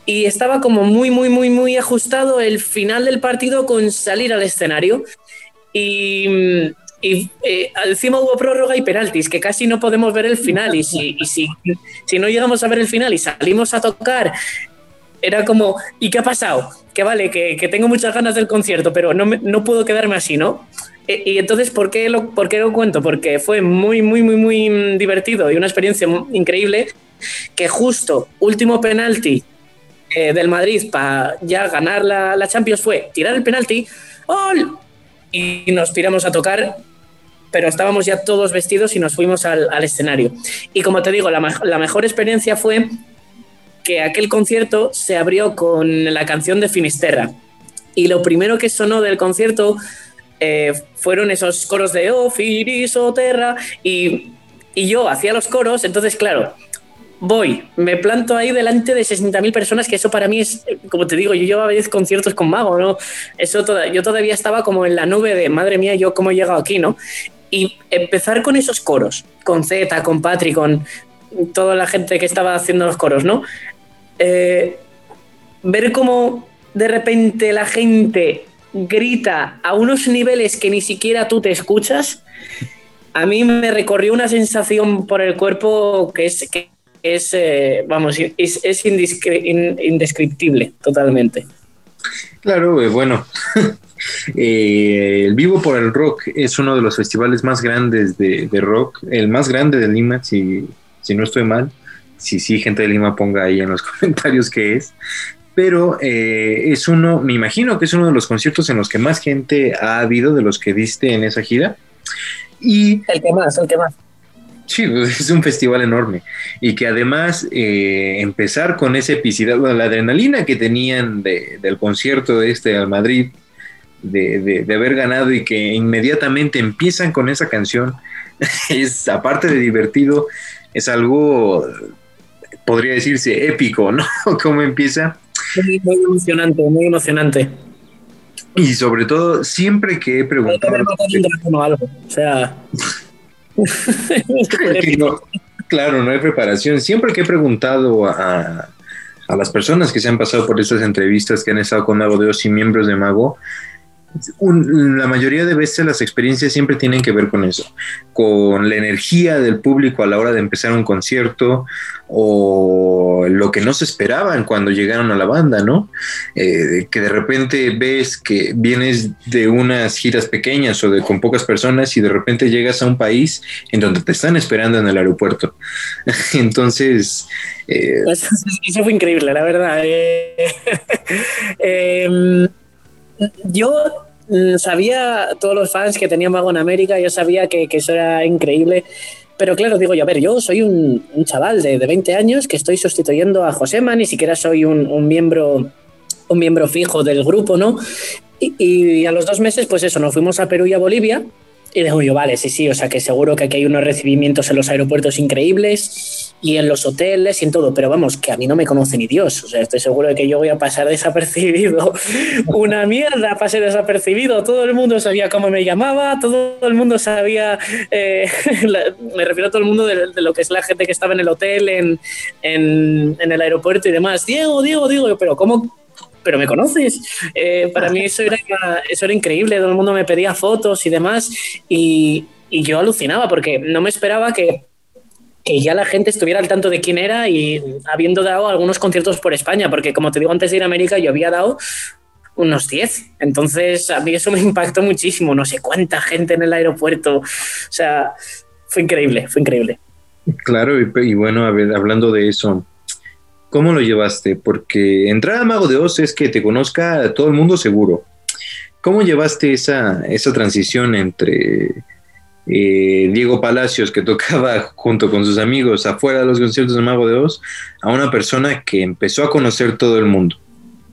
Y estaba como muy, muy, muy, muy ajustado el final del partido con salir al escenario. Y, y eh, encima hubo prórroga y penaltis, que casi no podemos ver el final. Y si, si, no llegamos a ver el final y salimos a tocar era como, ¿y qué ha pasado? Que vale, que, que tengo muchas ganas del concierto, pero no, no puedo quedarme así, ¿no? E, y entonces, ¿por qué, lo, ¿por qué lo cuento? Porque fue muy, muy, muy, muy divertido y una experiencia increíble que justo último penalti eh, del Madrid para ya ganar la, la, Champions fue tirar el penalti ¡Ol! Y nos tiramos a tocar pero estábamos ya todos vestidos y nos fuimos al, escenario. Y como te digo, la, mejor experiencia fue que aquel concierto se abrió con la canción de Finisterra. Y lo primero que sonó del concierto eh, fueron esos coros de Oh, Firis, oh, Terra. Y, y yo hacía los coros, entonces, claro, voy, me planto ahí delante de 60.000 personas, que eso para mí es, como te digo, yo llevaba 10 conciertos con Mago, ¿no? Eso yo todavía estaba como en la nube de, madre mía, yo cómo he llegado aquí, ¿no? Y empezar con esos coros, con Z, con Patrick, con toda la gente que estaba haciendo los coros, ¿no? Eh, ver cómo de repente la gente grita a unos niveles que ni siquiera tú te escuchas, a mí me recorrió una sensación por el cuerpo que es, que es eh, vamos, es, indescriptible totalmente. Claro, eh, bueno, el Vivo por el Rock es uno de los festivales más grandes de, rock, el más grande de Lima, si, si no estoy mal si sí, gente de Lima ponga ahí en los comentarios qué es. Pero eh, es uno, me imagino que es uno de los conciertos en los que más gente ha habido de los que diste en esa gira. Y, el que más, el que más. Sí, es un festival enorme. Y que además eh, empezar con ese epicidad, la adrenalina que tenían del concierto de este al Madrid, de, de, haber ganado y que inmediatamente empiezan con esa canción, es aparte de divertido, es algo podría decirse épico, ¿no? ¿Cómo empieza? Muy, emocionante, muy emocionante. Y sobre todo, siempre que he preguntado... Algo, o sea... claro, no hay preparación. Siempre que he preguntado a, a, las personas que se han pasado por estas entrevistas, que han estado con Mago y miembros de Mago, la mayoría de veces las experiencias siempre tienen que ver con eso, con la energía del público a la hora de empezar un concierto o lo que no se esperaban cuando llegaron a la banda, ¿no? Eh, que de repente ves que vienes de unas giras pequeñas o de con pocas personas y de repente llegas a un país en donde te están esperando en el aeropuerto. Entonces... Eh, eso, fue increíble, la verdad. Eh, em, yo mm, sabía todos los fans que tenía Mago en América, yo sabía que, eso era increíble. Pero claro, digo yo, a ver, yo soy un, chaval de, de, 20 años que estoy sustituyendo a Josema, ni siquiera soy un, un miembro un miembro fijo del grupo, ¿no? Y, a los dos meses, pues eso, nos fuimos a Perú y a Bolivia. Y digo yo, vale, sí, sí, o sea que seguro que aquí hay unos recibimientos en los aeropuertos increíbles y en los hoteles y en todo, pero vamos, que a mí no me conoce ni Dios, o sea, estoy seguro de que yo voy a pasar desapercibido. Una mierda, pasé desapercibido, todo el mundo sabía cómo me llamaba, todo el mundo sabía, eh, me refiero a todo el mundo de, lo que es la gente que estaba en el hotel, en, en, el aeropuerto y demás. Diego, Diego, Diego, pero ¿cómo? pero me conoces. Eh, para mí eso era, eso era increíble, todo el mundo me pedía fotos y demás, y, y yo alucinaba porque no me esperaba que, que ya la gente estuviera al tanto de quién era y habiendo dado algunos conciertos por España, porque como te digo antes de ir a América, yo había dado unos 10. Entonces, a mí eso me impactó muchísimo. No sé cuánta gente en el aeropuerto. O sea, fue increíble, fue increíble. Claro, y, bueno, a ver, hablando de eso, ¿Cómo lo llevaste? Porque entrar a Mago de Oz es que te conozca todo el mundo seguro. ¿Cómo llevaste esa, esa transición entre eh, Diego Palacios, que tocaba junto con sus amigos afuera de los conciertos de Mago de Oz, a una persona que empezó a conocer todo el mundo?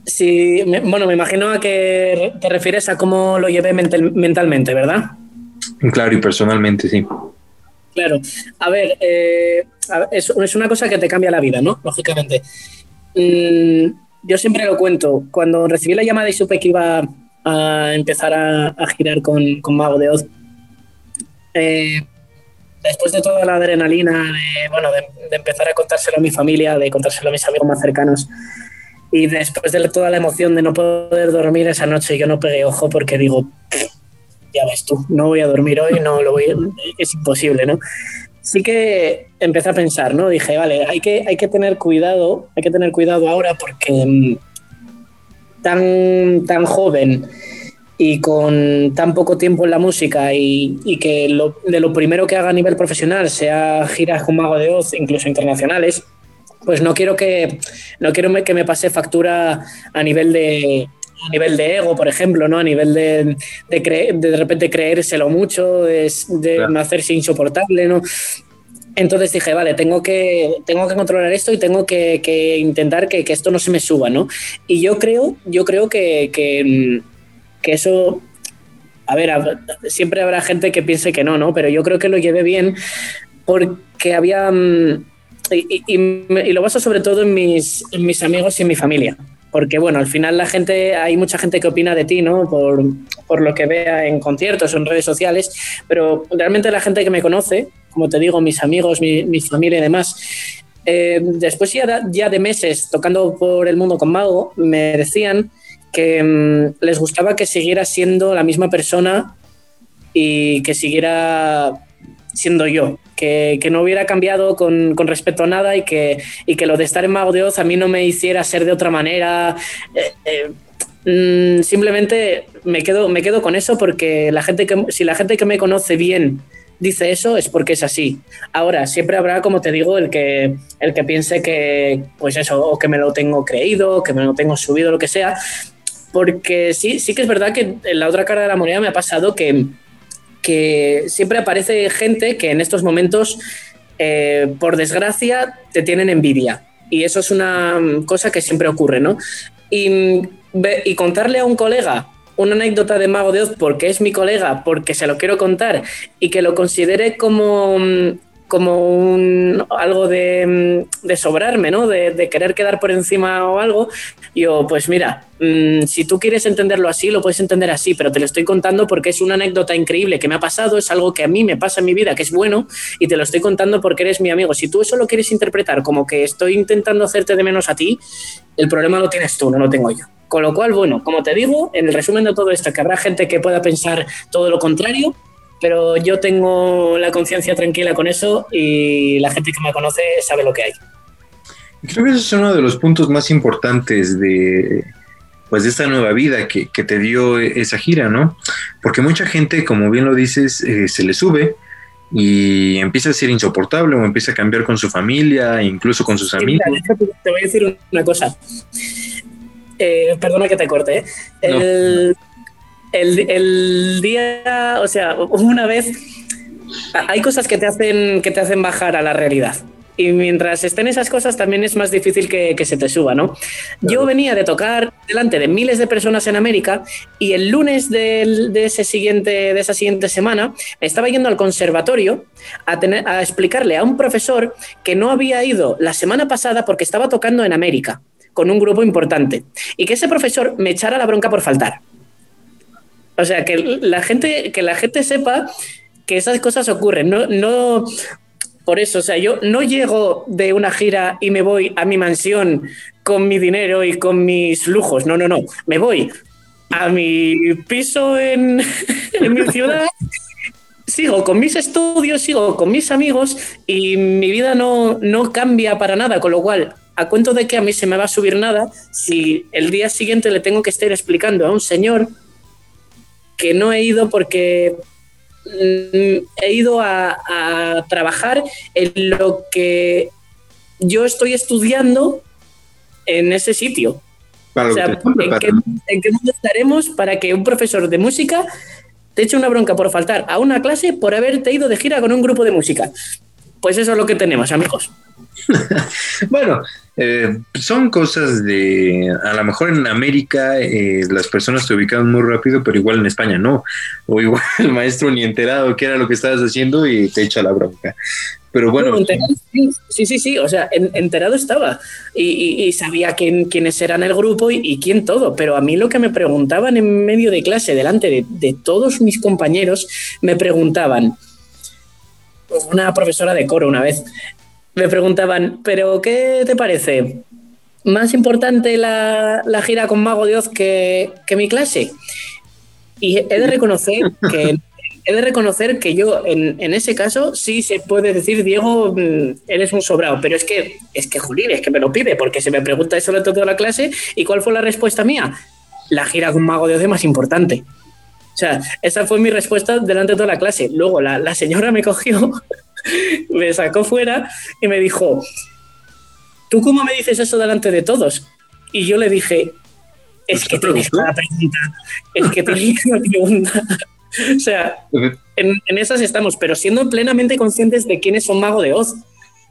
Sí, bueno, me imagino a que te refieres a cómo lo llevé mentalmente, ¿verdad? Claro, y personalmente, sí. Claro. A ver, eh, es, una cosa que te cambia la vida, ¿no? Lógicamente. Mm, yo siempre lo cuento. Cuando recibí la llamada y supe que iba a empezar a, girar con, con, Mago de Oz, eh, después de toda la adrenalina, de, bueno, de, empezar a contárselo a mi familia, de contárselo a mis amigos más cercanos, y después de toda la emoción de no poder dormir esa noche, yo no pegué ojo porque digo, ya ves tú, no voy a dormir hoy, no lo voy, es imposible, ¿no? Sí que empecé a pensar, ¿no? Dije, vale, hay que, hay que tener cuidado, hay que tener cuidado ahora porque mm, tan, tan joven y con tan poco tiempo en la música y, que de lo primero que haga a nivel profesional sea giras con Mago de Oz, incluso internacionales, pues no quiero que no quiero que me pase factura a nivel de, a nivel de ego, por ejemplo, ¿no? A nivel de, de, de, repente creérselo mucho, de, de hacerse insoportable, ¿no? Entonces dije, vale, tengo que, tengo que controlar esto y tengo que, intentar que, esto no se me suba, ¿no? Y yo creo, yo creo que, que, eso, a ver, siempre habrá gente que piense que no, ¿no? Pero yo creo que lo llevé bien porque había... Mm, y, lo baso sobre todo en mis, mis amigos y en mi familia porque bueno, al final la gente, hay mucha gente que opina de ti, ¿no? Por, por lo que vea en conciertos o en redes sociales, pero realmente la gente que me conoce, como te digo, mis amigos, mi, mi familia y demás, eh, después ya, ya de meses tocando por el mundo con Mago, me decían que mm, les gustaba que siguiera siendo la misma persona y que siguiera siendo yo, que, no hubiera cambiado con, respecto a nada y que, y que lo de estar en Mago de Oz a mí no me hiciera ser de otra manera. Eh, eh, mm, simplemente me quedo, me quedo con eso porque la gente que, si la gente que me conoce bien dice eso es porque es así. Ahora, siempre habrá, como te digo, el que, el que piense que, pues eso, o que me lo tengo creído, que me lo tengo subido, lo que sea. Porque sí, sí que es verdad que en la otra cara de la moneda me ha pasado que, que siempre aparece gente que en estos momentos, eh, por desgracia, te tienen envidia. Y eso es una cosa que siempre ocurre, ¿no? Y, y contarle a un colega una anécdota de Mago de Oz porque es mi colega, porque se lo quiero contar y que lo considere como como un, algo de, sobrarme, ¿no? De, querer quedar por encima o algo. Yo, pues mira, mmm, si tú quieres entenderlo así, lo puedes entender así, pero te lo estoy contando porque es una anécdota increíble que me ha pasado, es algo que a mí me pasa en mi vida, que es bueno, y te lo estoy contando porque eres mi amigo. Si tú eso lo quieres interpretar como que estoy intentando hacerte de menos a ti, el problema lo tienes tú, no lo tengo yo. Con lo cual, bueno, como te digo, en el resumen de todo esto, que habrá gente que pueda pensar todo lo contrario, pero yo tengo la conciencia tranquila con eso y la gente que me conoce sabe lo que hay. Creo que ese es uno de los puntos más importantes de, pues, de esta nueva vida que, que te dio esa gira, ¿no? Porque mucha gente, como bien lo dices, eh, se le sube y empieza a ser insoportable o empieza a cambiar con su familia, incluso con sus amigos. te voy a decir una cosa. Eh, perdona que te corte. ¿eh? El, el, el día, o sea, una vez, hay cosas que te hacen, que te hacen bajar a la realidad y mientras estén esas cosas también es más difícil que, se te suba, ¿no? Yo venía de tocar delante de miles de personas en América y el lunes de, ese siguiente, de esa siguiente semana estaba yendo al conservatorio a, tener, a explicarle a un profesor que no había ido la semana pasada porque estaba tocando en América con un grupo importante y que ese profesor me echara la bronca por faltar. O sea, que la gente, que la gente sepa que esas cosas ocurren. No, no, por eso, o sea, yo no llego de una gira y me voy a mi mansión con mi dinero y con mis lujos. No, no, no. Me voy a mi piso en, mi ciudad. sigo con mis estudios, sigo con mis amigos y mi vida no, no cambia para nada, con lo cual, a cuento de que a mí se me va a subir nada si el día siguiente le tengo que estar explicando a un señor que no he ido porque he ido a, trabajar en lo que yo estoy estudiando en ese sitio. o sea, ¿en qué, mundo estaremos para que un profesor de música te eche una bronca por faltar a una clase por haberte ido de gira con un grupo de música? Pues eso es lo que tenemos, amigos. bueno, eh, son cosas de, a lo mejor en América eh, las personas te ubican muy rápido, pero igual en España no. O igual el maestro ni enterado qué era lo que estabas haciendo y te echa la bronca. Pero bueno. sí, sí, sí, o sea, enterado estaba y, sabía quién, quiénes eran el grupo y, quién todo, pero a mí lo que me preguntaban en medio de clase, delante de, de todos mis compañeros, me preguntaban, una profesora de coro una vez, me preguntaban, ¿pero qué te parece? ¿Más importante la, gira con Mago de Oz que, mi clase? Y he de reconocer que he de reconocer que yo en, ese caso sí se puede decir, Diego, mm, eres un sobrado, pero es que, es que Julín, es que me lo pide, porque se me pregunta eso de toda la clase, ¿y cuál fue la respuesta mía? La gira con Mago de Oz es más importante. O sea, esa fue mi respuesta delante de toda la clase. Luego la, la señora me cogió me sacó fuera y me dijo, ¿tú cómo me dices eso delante de todos? Y yo le dije, es que tienes una pregunta, es que tienes una pregunta. o sea, en, esas estamos, pero siendo plenamente conscientes de quiénes son Mago de Oz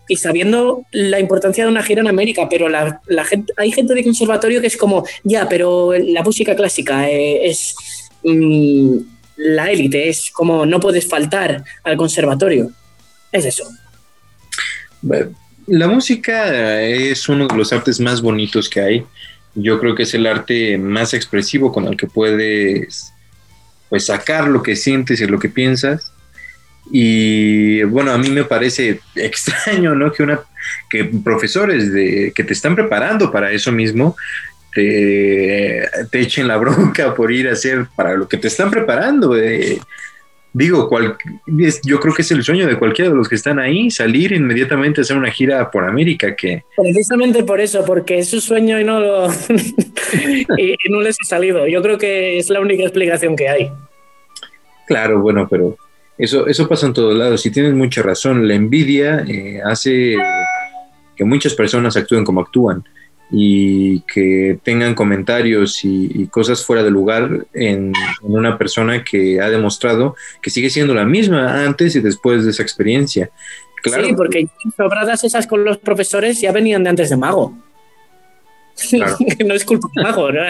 y sabiendo la importancia de una gira en América, pero la, gente, hay gente de conservatorio que es como, ya, pero la música clásica eh, es mm, la élite, es como no puedes faltar al conservatorio es eso. La música es uno de los artes más bonitos que hay. Yo creo que es el arte más expresivo con el que puedes pues sacar lo que sientes y lo que piensas. Y bueno, a mí me parece extraño, ¿no? Que una que profesores de, que te están preparando para eso mismo te, te echen la bronca por ir a hacer para lo que te están preparando. Eh, digo, cual, yo creo que es el sueño de cualquiera de los que están ahí, salir inmediatamente a hacer una gira por América. que Precisamente por eso, porque es su sueño y no, lo y, no les ha salido. Yo creo que es la única explicación que hay. Claro, bueno, pero eso, eso pasa en todos lados. Y tienes mucha razón, la envidia eh, hace que muchas personas actúen como actúan y que tengan comentarios y, cosas fuera de lugar en, una persona que ha demostrado que sigue siendo la misma antes y después de esa experiencia. Claro. Sí, porque sobradas esas con los profesores ya venían de antes de Mago. no es culpa de Mago, ¿no?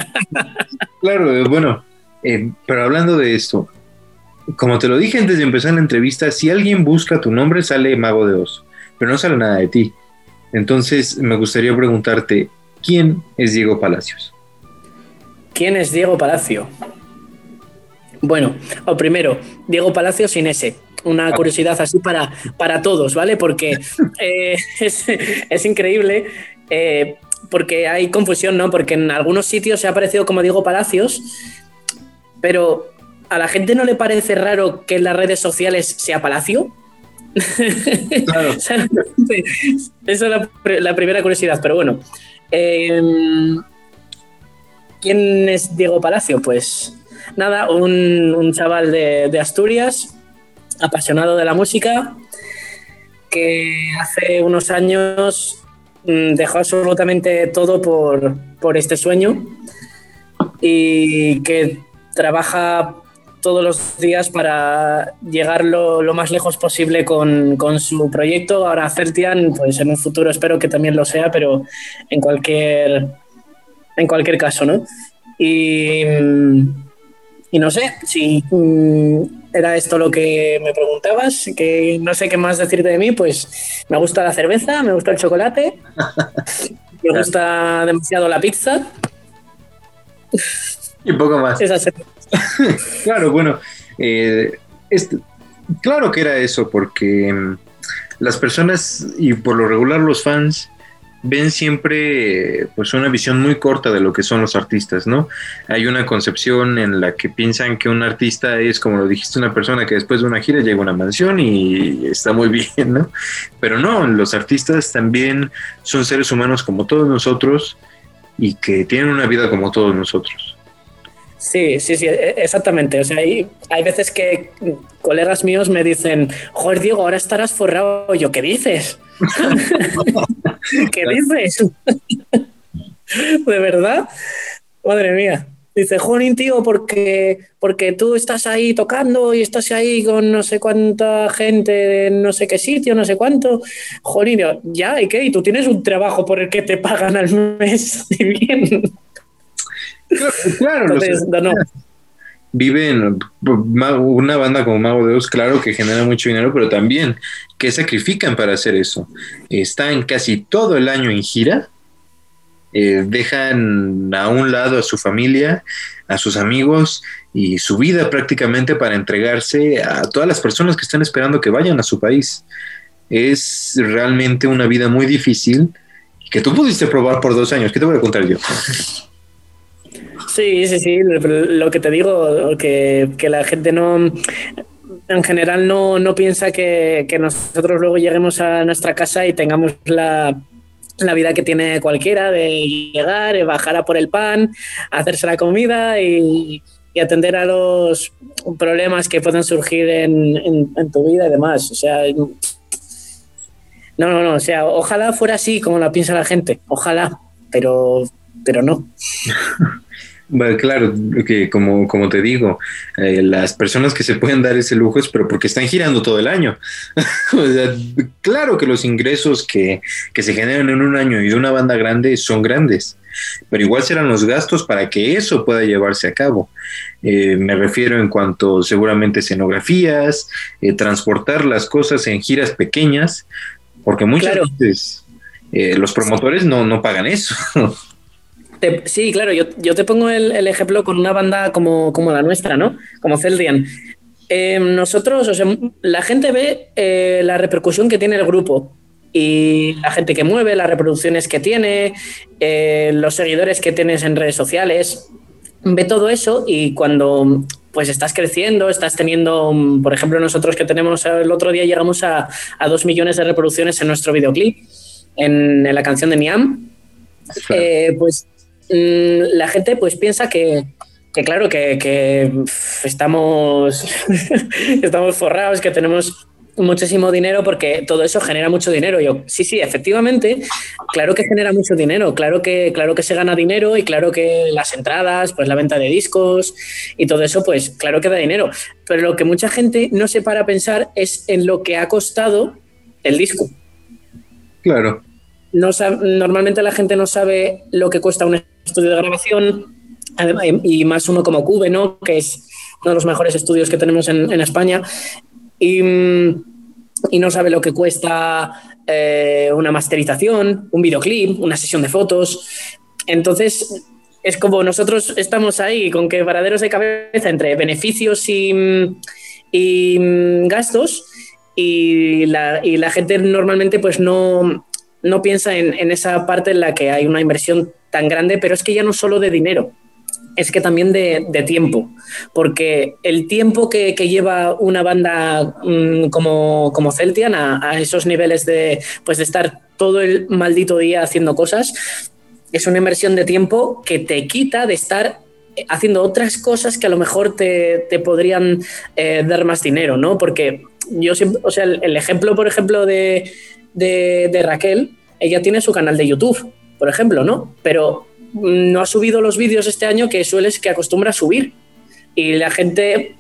claro, eh, bueno, eh, pero hablando de esto, como te lo dije antes de empezar la entrevista, si alguien busca tu nombre sale Mago de Oz, pero no sale nada de ti. Entonces me gustaría preguntarte, ¿Quién es Diego Palacios? ¿Quién es Diego Palacio? Bueno, o primero, Diego Palacio sin ese. Una ah. curiosidad así para, para todos, ¿vale? Porque eh, es, increíble, eh, porque hay confusión, ¿no? Porque en algunos sitios se ha aparecido como Diego Palacios, pero a la gente no le parece raro que en las redes sociales sea Palacio. Claro. Esa es la primera curiosidad, pero bueno. Em, ¿Quién es Diego Palacio? Pues nada, un, chaval de, Asturias, apasionado de la música, que hace unos años mm, dejó absolutamente todo por, este sueño y que trabaja todos los días para llegar lo, más lejos posible con, su proyecto. Ahora Celtian, pues en un futuro espero que también lo sea, pero en cualquier, en cualquier caso, ¿no? Y, y no sé si mm, era esto lo que me preguntabas, que no sé qué más decirte de mí, pues me gusta la cerveza, me gusta el chocolate, me gusta demasiado la pizza. Y poco más. claro, bueno, eh, claro que era eso, porque mm, las personas y por lo regular los fans ven siempre pues una visión muy corta de lo que son los artistas, ¿no? Hay una concepción en la que piensan que un artista es, como lo dijiste, una persona que después de una gira llega a una mansión y está muy bien, ¿no? Pero no, los artistas también son seres humanos como todos nosotros y que tienen una vida como todos nosotros. Sí, sí, sí, e, exactamente. O sea, hay, hay veces que colegas míos me dicen, joder, Diego, ahora estarás forrado. Yo, ¿qué dices? ¿Qué dices? ¿De verdad? Madre mía. Dice, Juanín, tío, porque, porque tú estás ahí tocando y estás ahí con no sé cuánta gente en no sé qué sitio, no sé cuánto. Jolín, ya, ¿y qué? Y tú tienes un trabajo por el que te pagan al mes. Bien. Claro, Viven una banda como Mago de Oz, claro que genera mucho dinero, pero también que sacrifican para hacer eso. Están casi todo el año en gira, eh, dejan a un lado a su familia, a sus amigos y su vida prácticamente para entregarse a todas las personas que están esperando que vayan a su país. Es realmente una vida muy difícil que tú pudiste probar por dos años. ¿Qué te voy a contar yo? Sí, sí, sí, lo que te digo, que, la gente no, en general no, piensa que, nosotros luego lleguemos a nuestra casa y tengamos la, vida que tiene cualquiera de llegar, bajar a por el pan, hacerse la comida y, atender a los problemas que puedan surgir en, en, tu vida y demás. O sea, no, no, no, o sea, ojalá fuera así como la piensa la gente, ojalá, pero, pero no. Bueno, claro, que como, como te digo, eh, las personas que se pueden dar ese lujo es pero porque están girando todo el año. o sea, claro que los ingresos que, se generan en un año y de una banda grande son grandes, pero igual serán los gastos para que eso pueda llevarse a cabo. Eh, me refiero en cuanto seguramente escenografías, eh, transportar las cosas en giras pequeñas, porque muchas veces los promotores no, no pagan eso. sí, claro, yo, te pongo el, ejemplo con una banda como, la nuestra, ¿no? Como Celdian. Eh, nosotros, o sea, la gente ve eh, la repercusión que tiene el grupo y la gente que mueve, las reproducciones que tiene, eh, los seguidores que tienes en redes sociales, ve todo eso y cuando pues estás creciendo, estás teniendo, por ejemplo, nosotros que tenemos el otro día llegamos a, dos millones de reproducciones en nuestro videoclip, en, la canción de Niam, pues Mm, la gente pues piensa que, claro, que, estamos, estamos forrados, que tenemos muchísimo dinero porque todo eso genera mucho dinero. Yo, sí, sí, efectivamente, claro que genera mucho dinero, claro que, claro que se gana dinero y claro que las entradas, pues la venta de discos y todo eso, pues claro que da dinero. Pero lo que mucha gente no se para a pensar es en lo que ha costado el disco. Claro. No, normalmente la gente no sabe lo que cuesta un estudio de grabación y más uno como Cube, ¿no? que es uno de los mejores estudios que tenemos en, España. Y, no sabe lo que cuesta eh, una masterización, un videoclip, una sesión de fotos. Entonces, es como nosotros estamos ahí con que paraderos de cabeza entre beneficios y, y gastos y la, y la, gente normalmente pues no, no piensa en, esa parte en la que hay una inversión tan grande, pero es que ya no solo de dinero, es que también de, tiempo, porque el tiempo que, lleva una banda mm, como, como Celtian a, esos niveles de, pues de estar todo el maldito día haciendo cosas, es una inversión de tiempo que te quita de estar haciendo otras cosas que a lo mejor te, podrían eh, dar más dinero, ¿no? Porque yo siempre, o sea, el, ejemplo, por ejemplo, de, de Raquel, ella tiene su canal de YouTube por ejemplo, ¿no? Pero no ha subido los vídeos este año que sueles que acostumbra a subir. Y la gente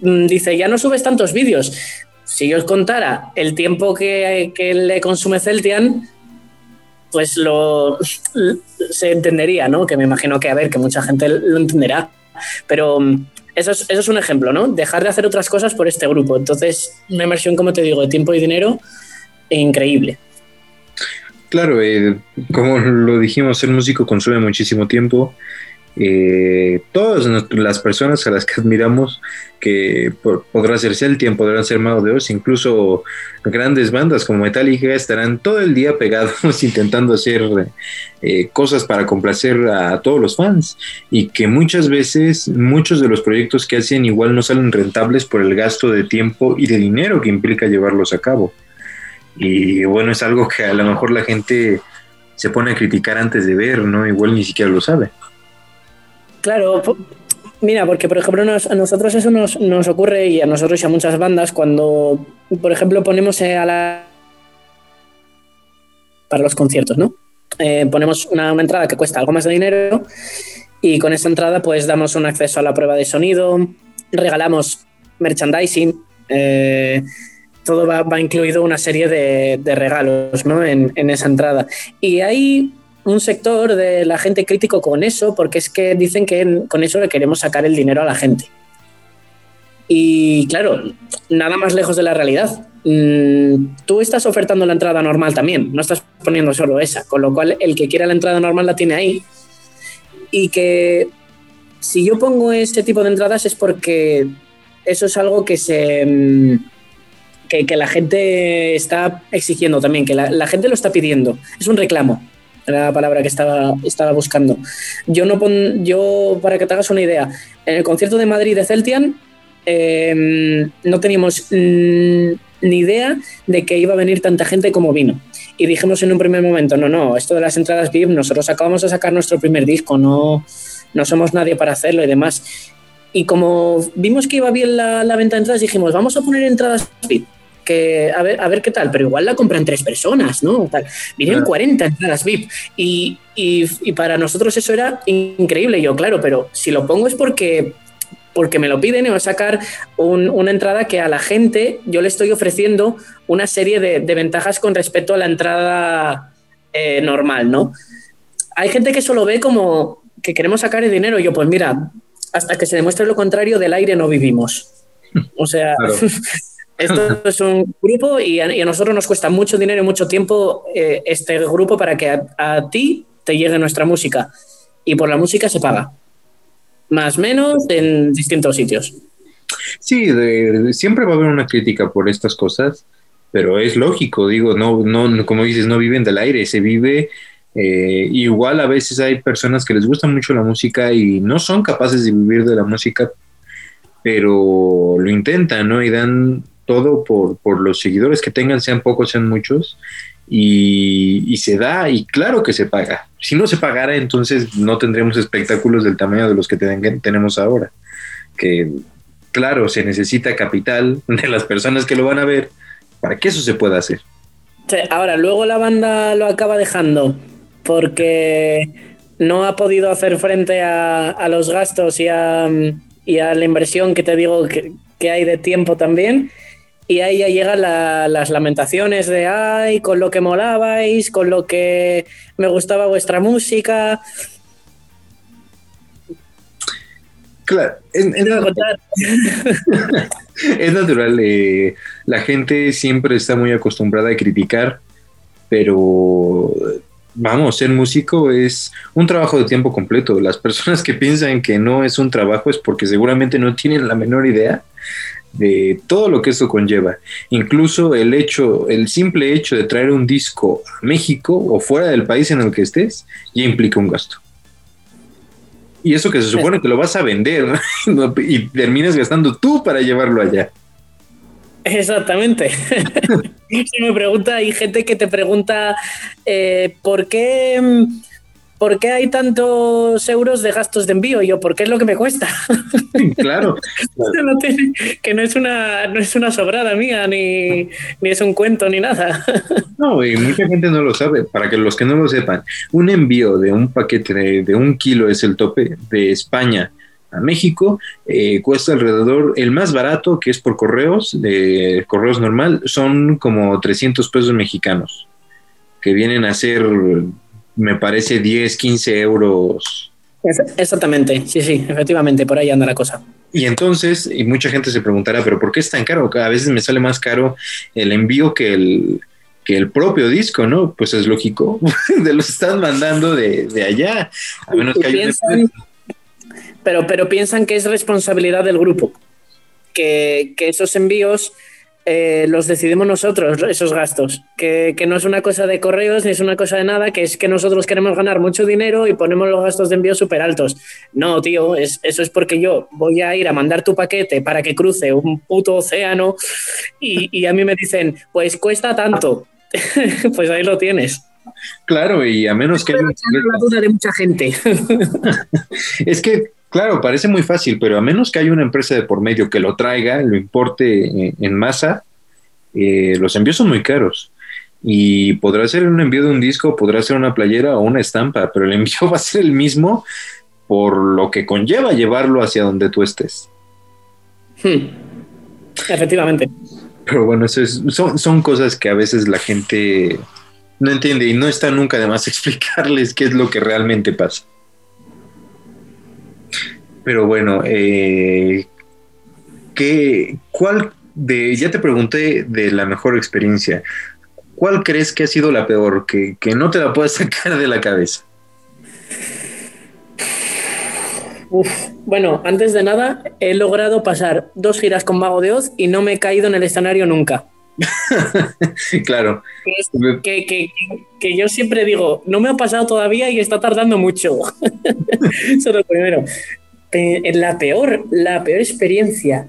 mm, dice, ya no subes tantos vídeos. Si yo os contara el tiempo que, que le consume Celtian, pues lo se entendería, ¿no? Que me imagino que, a ver, que mucha gente lo entenderá. Pero mm, eso es, eso es un ejemplo, ¿no? Dejar de hacer otras cosas por este grupo. Entonces, una inversión, como te digo, de tiempo y dinero increíble. Claro, eh, como lo dijimos, el músico consume muchísimo tiempo. Eh, todas las personas a las que admiramos, que podrá ser Celtian, podrán ser Mago de Oz, incluso grandes bandas como Metallica estarán todo el día pegados intentando hacer eh, cosas para complacer a, todos los fans y que muchas veces muchos de los proyectos que hacen igual no salen rentables por el gasto de tiempo y de dinero que implica llevarlos a cabo. Y bueno, es algo que a lo mejor la gente se pone a criticar antes de ver, ¿no? Igual ni siquiera lo sabe. Claro, mira, porque por ejemplo a nosotros eso nos, ocurre y a nosotros y a muchas bandas cuando, por ejemplo, ponemos eh, a la... para los conciertos, ¿no? Eh, ponemos una, entrada que cuesta algo más de dinero y con esa entrada pues damos un acceso a la prueba de sonido, regalamos merchandising, eh, todo va, incluido una serie de, regalos ¿no? en, esa entrada. Y hay un sector de la gente crítico con eso, porque es que dicen que con eso le queremos sacar el dinero a la gente. Y claro, nada más lejos de la realidad. Mm, tú estás ofertando la entrada normal también, no estás poniendo solo esa, con lo cual el que quiera la entrada normal la tiene ahí. Y que si yo pongo este tipo de entradas es porque eso es algo que se que, la gente está exigiendo también, que la, gente lo está pidiendo. Es un reclamo, la palabra que estaba, estaba buscando. Yo, no pon, yo, para que te hagas una idea, en el concierto de Madrid de Celtian em, no teníamos ni idea de que iba a venir tanta gente como vino. Y dijimos en un primer momento, no, no, esto de las entradas VIP, nosotros acabamos de sacar nuestro primer disco, no, no somos nadie para hacerlo y demás. Y como vimos que iba bien la, la venta de entradas, dijimos, vamos a poner entradas VIP que a ver, a ver qué tal, pero igual la compran tres personas, ¿no? Tal. Vinieron 40 entradas VIP y, y, para nosotros eso era increíble. Yo, claro, pero si lo pongo es porque, porque me lo piden y voy a sacar una entrada que a la gente yo le estoy ofreciendo una serie de, ventajas con respecto a la entrada eh, normal, ¿no? Hay gente que solo ve como que queremos sacar el dinero. Y yo, pues mira, hasta que se demuestre lo contrario, del aire no vivimos. O sea, Esto es un grupo y a, nosotros nos cuesta mucho dinero y mucho tiempo eh, este grupo para que a, ti te llegue nuestra música. Y por la música se paga. Más o menos en distintos sitios. Sí, siempre va a haber una crítica por estas cosas, pero es lógico, digo, no, no, como dices, no viven del aire, se vive. Eh, igual a veces hay personas que les gusta mucho la música y no son capaces de vivir de la música, pero lo intentan, ¿no? Y dan todo por, por los seguidores que tengan, sean pocos, sean muchos, y, se da, y claro que se paga. Si no se pagara, entonces no tendríamos espectáculos del tamaño de los que tenemos ahora. Que claro, se necesita capital de las personas que lo van a ver para que eso se pueda hacer. ahora, luego la banda lo acaba dejando porque no ha podido hacer frente a, los gastos y a, y a, la inversión que te digo que, que hay de tiempo también y ahí ya llegan las lamentaciones de, ay, con lo que molabais, con lo que me gustaba vuestra música. Claro, es, natural. Eh, la gente siempre está muy acostumbrada a criticar, pero vamos, ser músico es un trabajo de tiempo completo. Las personas que piensan que no es un trabajo es porque seguramente no tienen la menor idea de todo lo que eso conlleva. Incluso el hecho, el simple hecho de traer un disco a México o fuera del país en el que estés, ya implica un gasto. Y eso que se supone que lo vas a vender y terminas gastando tú para llevarlo allá. Exactamente. Se me pregunta, hay gente que te pregunta eh, por qué ¿por qué hay tantos euros de gastos de envío? Y yo, ¿por qué es lo que me cuesta? Claro. que no es, una, no es una sobrada mía, ni, es un cuento, ni nada. No, y mucha gente no lo sabe. Para que los que no lo sepan, un envío de un paquete de, un kilo es el tope de España a México, eh, cuesta alrededor, el más barato, que es por correos, de correos normal, son como 300 pesos mexicanos, que vienen a ser, me parece, 10, 15 euros. Exactamente, sí, sí, efectivamente, por ahí anda la cosa. Y entonces, y mucha gente se preguntará, pero ¿por qué es tan caro? A veces me sale más caro el envío que el, que el propio disco, ¿no? Pues es lógico, de los están mandando de, allá, a menos que haya pero, pero piensan que es responsabilidad del grupo, que, esos envíos eh, los decidimos nosotros, esos gastos, que, no es una cosa de correos ni es una cosa de nada, que es que nosotros queremos ganar mucho dinero y ponemos los gastos de envío súper altos. No, tío, es, eso es porque yo voy a ir a mandar tu paquete para que cruce un puto océano y, y a mí me dicen, pues cuesta tanto. pues ahí lo tienes. Claro, y a menos que... la duda de mucha gente. es que Claro, parece muy fácil, pero a menos que haya una empresa de por medio que lo traiga, lo importe en masa, eh, los envíos son muy caros. Y podrá ser un envío de un disco, podrá ser una playera o una estampa, pero el envío va a ser el mismo por lo que conlleva llevarlo hacia donde tú estés. Hmm. Efectivamente. Pero bueno, eso son, son cosas que a veces la gente no entiende y no está nunca de más explicarles qué es lo que realmente pasa. Pero bueno, eh, ¿qué, ¿cuál de, ya te pregunté de la mejor experiencia, ¿cuál crees que ha sido la peor, que, no te la puedes sacar de la cabeza? bueno, antes de nada, he logrado pasar dos giras con Mago de Oz y no me he caído en el escenario nunca. claro. Que, que, yo siempre digo, no me ha pasado todavía y está tardando mucho. Eso es lo primero la peor, la peor experiencia.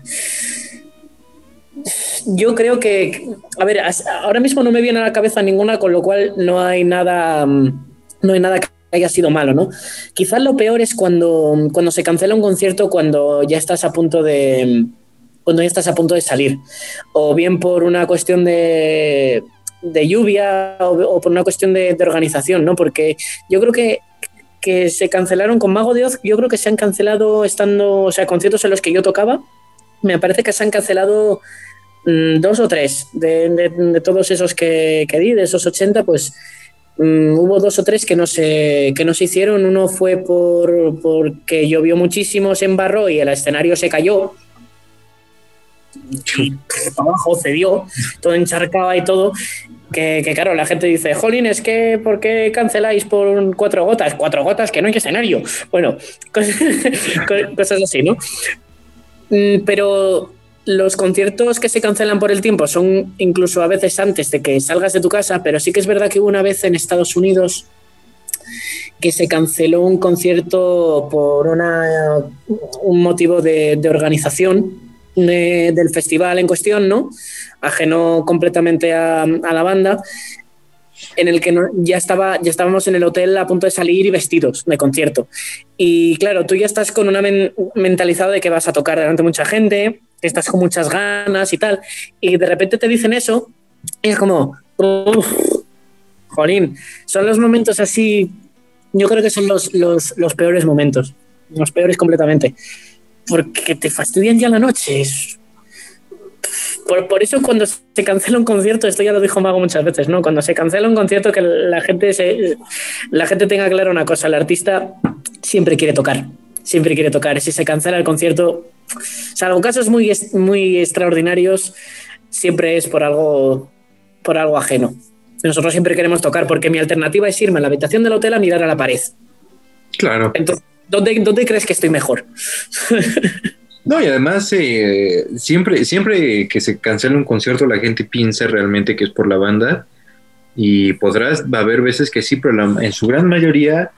Yo creo que, a ver, ahora mismo no me viene a la cabeza ninguna, con lo cual no hay nada, no hay nada que haya sido malo, ¿no? Quizás lo peor es cuando, cuando se cancela un concierto cuando ya estás a punto de cuando ya estás a punto de salir, o bien por una cuestión de, de lluvia o, por una cuestión de organización, ¿no? Porque yo creo que que se cancelaron con Mago de Oz, yo creo que se han cancelado estando, o sea, conciertos en los que yo tocaba, me parece que se han cancelado mm, dos o tres de, todos esos que, que, di, de esos 80, pues mm, hubo dos o tres que no se, que no se hicieron. Uno fue por, porque llovió muchísimo, se embarró y el escenario se cayó. Y abajo cedió, todo encharcaba y todo. Que, claro, la gente dice, Jolín, es que ¿por qué canceláis por cuatro gotas? Cuatro gotas, que no hay escenario. Bueno, cosas, así, ¿no? Mm, pero los conciertos que se cancelan por el tiempo son incluso a veces antes de que salgas de tu casa, pero sí que es verdad que hubo una vez en Estados Unidos que se canceló un concierto por una, un motivo de, organización del festival en cuestión, ¿no? ajeno completamente a, la banda, en el que ya, estaba, ya estábamos en el hotel a punto de salir y vestidos de concierto. Y claro, tú ya estás con una mentalizado de que vas a tocar delante de mucha gente, que estás con muchas ganas y tal, y de repente te dicen eso, y es como, jolín, son los momentos así, yo creo que son los, los, los peores momentos, los peores completamente, porque te fastidian ya la noche, es por, eso cuando se cancela un concierto, esto ya lo dijo Mago muchas veces, ¿no? Cuando se cancela un concierto, que la gente, se, la gente tenga claro una cosa, el artista siempre quiere tocar, siempre quiere tocar. Si se cancela el concierto, salvo casos muy, muy extraordinarios, siempre es por algo, por algo ajeno. Nosotros siempre queremos tocar porque mi alternativa es irme a la habitación del hotel a mirar a la pared. Claro. Entonces, ¿dónde, dónde crees que estoy mejor? No, y además eh, siempre, siempre que se cancela un concierto la gente piensa realmente que es por la banda y podrás, va a haber veces que sí, pero en su gran mayoría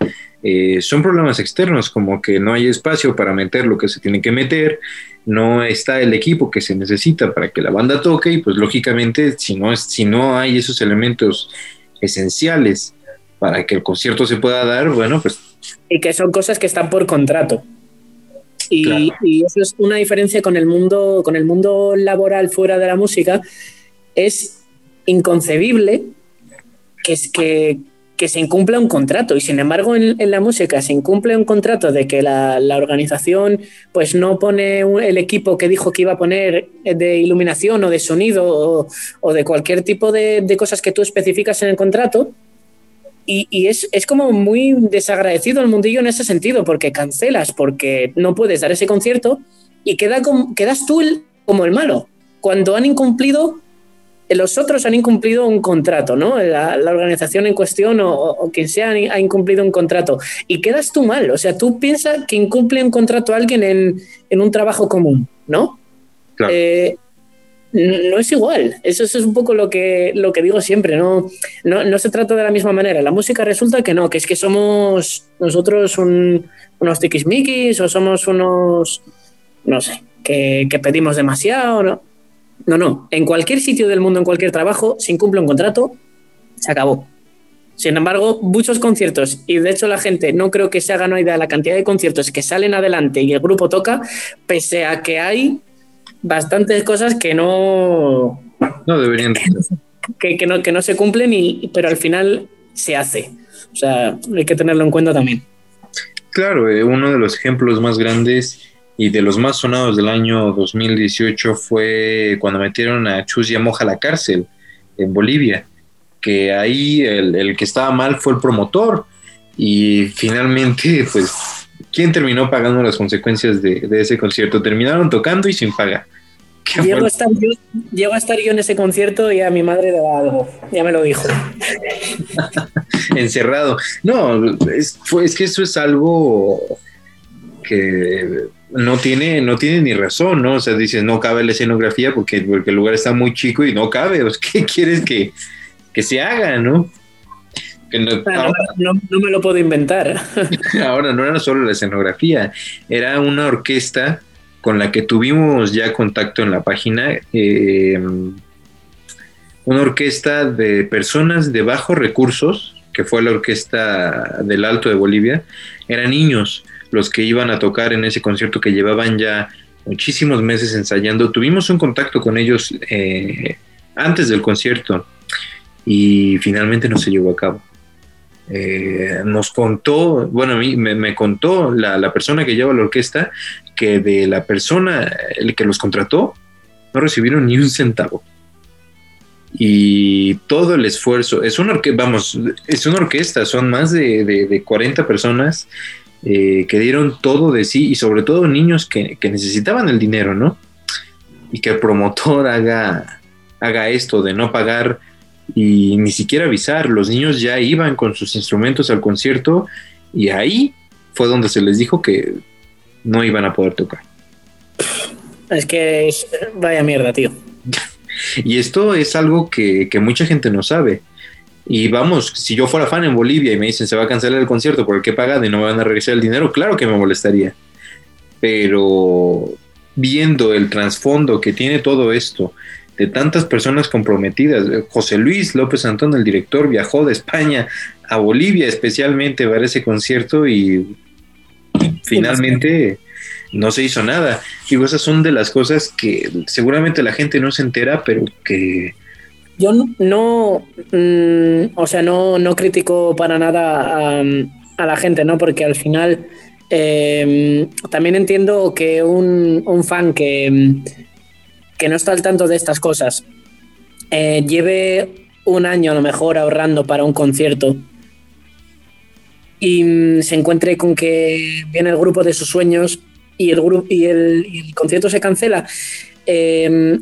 eh, son problemas externos, como que no hay espacio para meter lo que se tiene que meter, no está el equipo que se necesita para que la banda toque y pues lógicamente si no, si no hay esos elementos esenciales para que el concierto se pueda dar, bueno, pues... Y que son cosas que están por contrato. Y, eso es una diferencia con el mundo, con el mundo laboral fuera de la música. Es inconcebible que, es que, que se incumple un contrato y sin embargo en, la música se incumple un contrato de que la, organización pues no pone el equipo que dijo que iba a poner de iluminación o de sonido o, de cualquier tipo de, cosas que tú especificas en el contrato y, es, es, como muy desagradecido el mundillo en ese sentido porque cancelas porque no puedes dar ese concierto y queda quedas tú como el malo cuando han incumplido los otros han incumplido un contrato, ¿no? La, organización en cuestión o, quien sea ha incumplido un contrato. Y quedas tú mal. O sea, tú piensas que incumple un contrato a alguien en, un trabajo común, ¿no? Eh, no es igual. Eso, es un poco lo que, lo que digo siempre. ¿no? No, se trata de la misma manera. La música resulta que no, que es que somos nosotros unos tiquismiquis o somos unos, no sé, que, pedimos demasiado. ¿no? No, no. En cualquier sitio del mundo, en cualquier trabajo, si incumple un contrato, se acabó. Sin embargo, muchos conciertos, y de hecho la gente no creo que se haga una idea de la cantidad de conciertos que salen adelante y el grupo toca, pese a que hay bastantes cosas que no... No deberían que, que, no, que no se cumplen, y, pero al final se hace. O sea, hay que tenerlo en cuenta también. Claro, eh, uno de los ejemplos más grandes y de los más sonados del año 2018 fue cuando metieron a Chus Moja a la cárcel en Bolivia, que ahí el, que estaba mal fue el promotor y finalmente pues ¿quién terminó pagando las consecuencias de, ese concierto? Terminaron tocando y sin paga. Llego a, estar yo, a, estar yo, en ese concierto y a mi madre le daba algo, ya me lo dijo. Encerrado. No, es, es que eso es algo que no tiene, no tiene ni razón, ¿no? O sea, dices, no cabe la escenografía porque, porque el lugar está muy chico y no cabe. ¿Qué quieres que, se haga, no? Ah, no, me lo puedo inventar. ahora no era solo la escenografía, era una orquesta con la que tuvimos ya contacto en la página. Eh, una orquesta de personas de bajos recursos, que fue la orquesta del Alto de Bolivia, eran niños los que iban a tocar en ese concierto que llevaban ya muchísimos meses ensayando. Tuvimos un contacto con ellos eh, antes del concierto y finalmente no se llevó a cabo. Eh, nos contó, bueno, me, contó la, persona que lleva la orquesta que de la persona el que los contrató no recibieron ni un centavo. Y todo el esfuerzo, es una orquesta, vamos, es una orquesta, son más de, de 40 personas eh, que dieron todo de sí y sobre todo niños que, necesitaban el dinero, ¿no? Y que el promotor haga, haga esto de no pagar y ni siquiera avisar. Los niños ya iban con sus instrumentos al concierto y ahí fue donde se les dijo que no iban a poder tocar. Es que vaya mierda, tío. y esto es algo que, que mucha gente no sabe. Y vamos, si yo fuera fan en Bolivia y me dicen se va a cancelar el concierto por el que he pagado y no me van a regresar el dinero, claro que me molestaría. Pero viendo el trasfondo que tiene todo esto, de tantas personas comprometidas, José Luis López Antón, el director, viajó de España a Bolivia especialmente para ese concierto y finalmente no se hizo nada. Digo, esas son de las cosas que seguramente la gente no se entera, pero que yo no, mm, o sea, no, no critico para nada a, la gente, ¿no? Porque al final em, también entiendo que un, fan que, que, no está al tanto de estas cosas eh, lleve un año a lo mejor ahorrando para un concierto y mm, se encuentre con que viene el grupo de sus sueños y el, y el, concierto se cancela, em,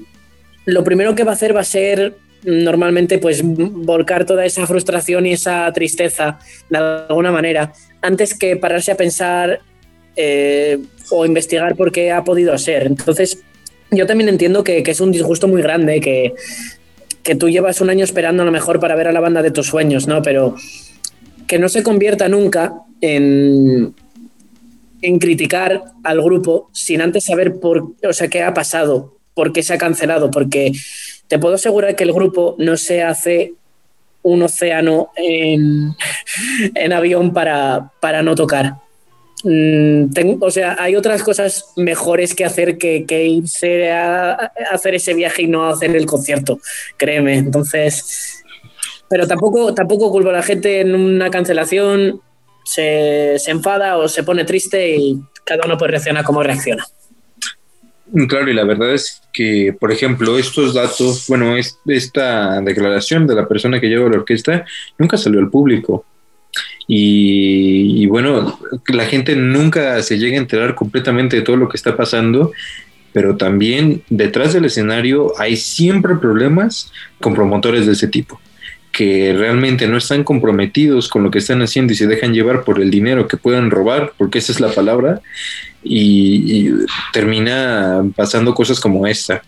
lo primero que va a hacer va a ser normalmente pues volcar toda esa frustración y esa tristeza de alguna manera antes que pararse a pensar eh, o investigar por qué ha podido ser. Entonces, yo también entiendo que, es un disgusto muy grande, que, que, tú llevas un año esperando a lo mejor para ver a la banda de tus sueños, ¿no? Pero que no se convierta nunca en, en criticar al grupo sin antes saber por, o sea, qué ha pasado, por qué se ha cancelado, porque te puedo asegurar que el grupo no se hace un océano en, avión para, para, no tocar. Mm, o sea, hay otras cosas mejores que hacer que, irse a, hacer ese viaje y no hacer el concierto, créeme. Entonces, pero tampoco, tampoco culpo a la gente en una cancelación, se, se enfada o se pone triste y cada uno puede reaccionar como reacciona. Claro, y la verdad es que, por ejemplo, estos datos, bueno, es, esta declaración de la persona que lleva la orquesta nunca salió al público. Y, bueno, la gente nunca se llega a enterar completamente de todo lo que está pasando, pero también detrás del escenario hay siempre problemas con promotores de ese tipo que realmente no están comprometidos con lo que están haciendo y se dejan llevar por el dinero que puedan robar, porque esa es la palabra, y, termina pasando cosas como esta,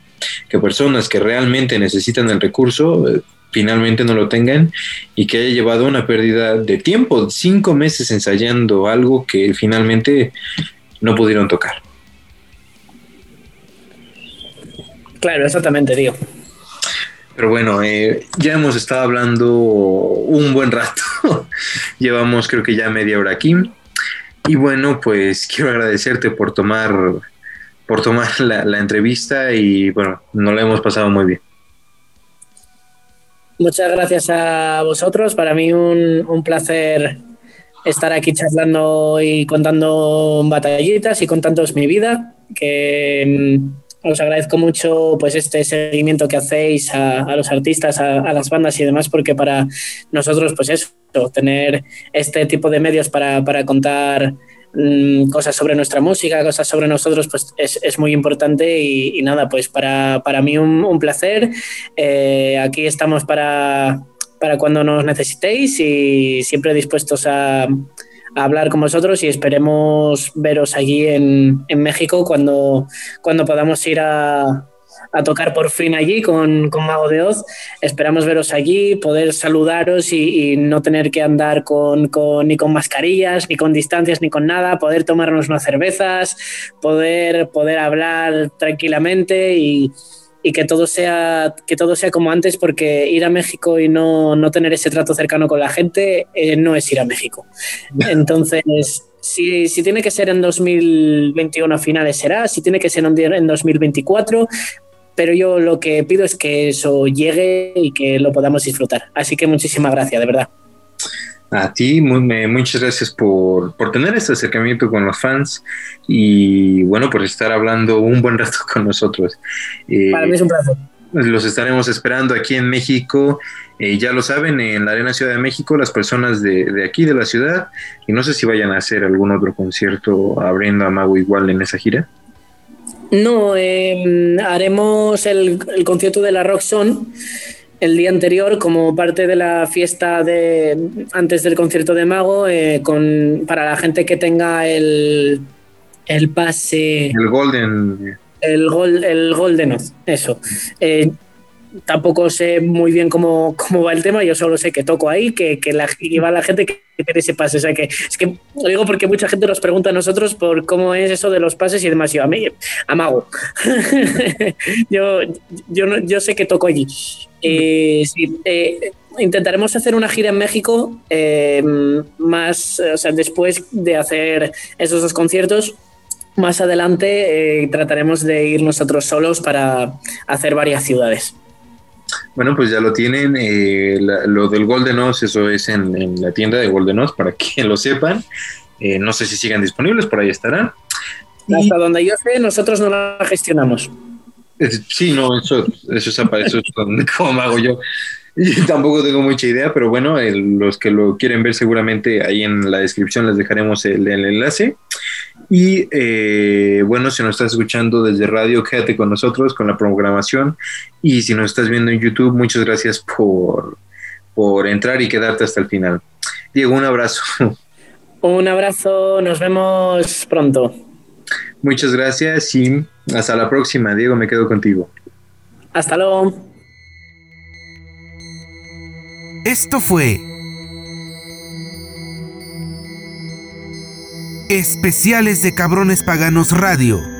que personas que realmente necesitan el recurso eh, finalmente no lo tengan y que haya llevado una pérdida de tiempo, cinco meses ensayando algo que finalmente no pudieron tocar. Claro, exactamente, tío. Pero bueno, eh, ya hemos estado hablando un buen rato. Llevamos creo que ya media hora aquí. Y bueno, pues quiero agradecerte por tomar, por tomar la, entrevista y bueno, nos la hemos pasado muy bien. Muchas gracias a vosotros. Para mí un, un placer estar aquí charlando y contando batallitas y contándoos mi vida, que os agradezco mucho pues este seguimiento que hacéis a, los artistas, a, las bandas y demás, porque para nosotros, pues eso, tener este tipo de medios para, contar mm, cosas sobre nuestra música, cosas sobre nosotros, pues es, muy importante y, nada, pues para, mí un, placer. Eh, aquí estamos para, para cuando nos necesitéis y siempre dispuestos a hablar con vosotros y esperemos veros allí en, México cuando, cuando podamos ir a, tocar por fin allí con, Mago de Oz. Esperamos veros allí, poder saludaros y, no tener que andar con, ni con mascarillas, ni con distancias, ni con nada, poder tomarnos unas cervezas, poder, poder hablar tranquilamente y, y que todo sea que todo sea como antes porque ir a México y no, no tener ese trato cercano con la gente eh, no es ir a México. Entonces si, si, tiene que ser en 2021 a finales será. Si tiene que ser en 2024 pero yo lo que pido es que eso llegue y que lo podamos disfrutar así que muchísimas gracias de verdad a ti, muchas gracias por, tener este acercamiento con los fans y bueno, por estar hablando un buen rato con nosotros. Eh, Para mí es un placer. Los estaremos esperando aquí en México. Eh, ya lo saben, en la Arena Ciudad de México, las personas de, aquí, de la ciudad, y no sé si vayan a hacer algún otro concierto abriendo a Mago igual en esa gira. No, em, haremos el, el, concierto de la Rock Zone el día anterior como parte de la fiesta de antes del concierto de Mago eh, con para la gente que tenga el el pase. El golden. El gol el golden eso. Eh, tampoco sé muy bien cómo, cómo, va el tema, yo solo sé que toco ahí, que, que, la, va la gente que tiene ese pase. O sea que es que lo digo porque mucha gente nos pregunta a nosotros por cómo es eso de los pases y demás. Yo a mí, amago. yo, yo, yo sé que toco allí. Eh, eh, intentaremos hacer una gira en México eh, más, o sea, después de hacer esos dos conciertos. Más adelante trataremos de ir nosotros solos para hacer varias ciudades. Bueno, pues ya lo tienen. lo del Golden Oz, eso es en, la tienda de Golden Oz, para que lo sepan. no sé si sigan disponibles, por ahí estarán. Hasta donde yo sé, nosotros no la gestionamos. Sí, no, eso, eso es, eso es como hago yo. Y tampoco tengo mucha idea, pero bueno, los que lo quieren ver seguramente ahí en la descripción les dejaremos el, enlace. Y eh, bueno, si nos estás escuchando desde radio, quédate con nosotros, con la programación. Y si nos estás viendo en YouTube, muchas gracias por, por entrar y quedarte hasta el final. Diego, un abrazo. Un abrazo, nos vemos pronto. Muchas gracias y hasta la próxima. Diego, me quedo contigo. Hasta luego. Esto fue Especiales de Cabrones Paganos Radio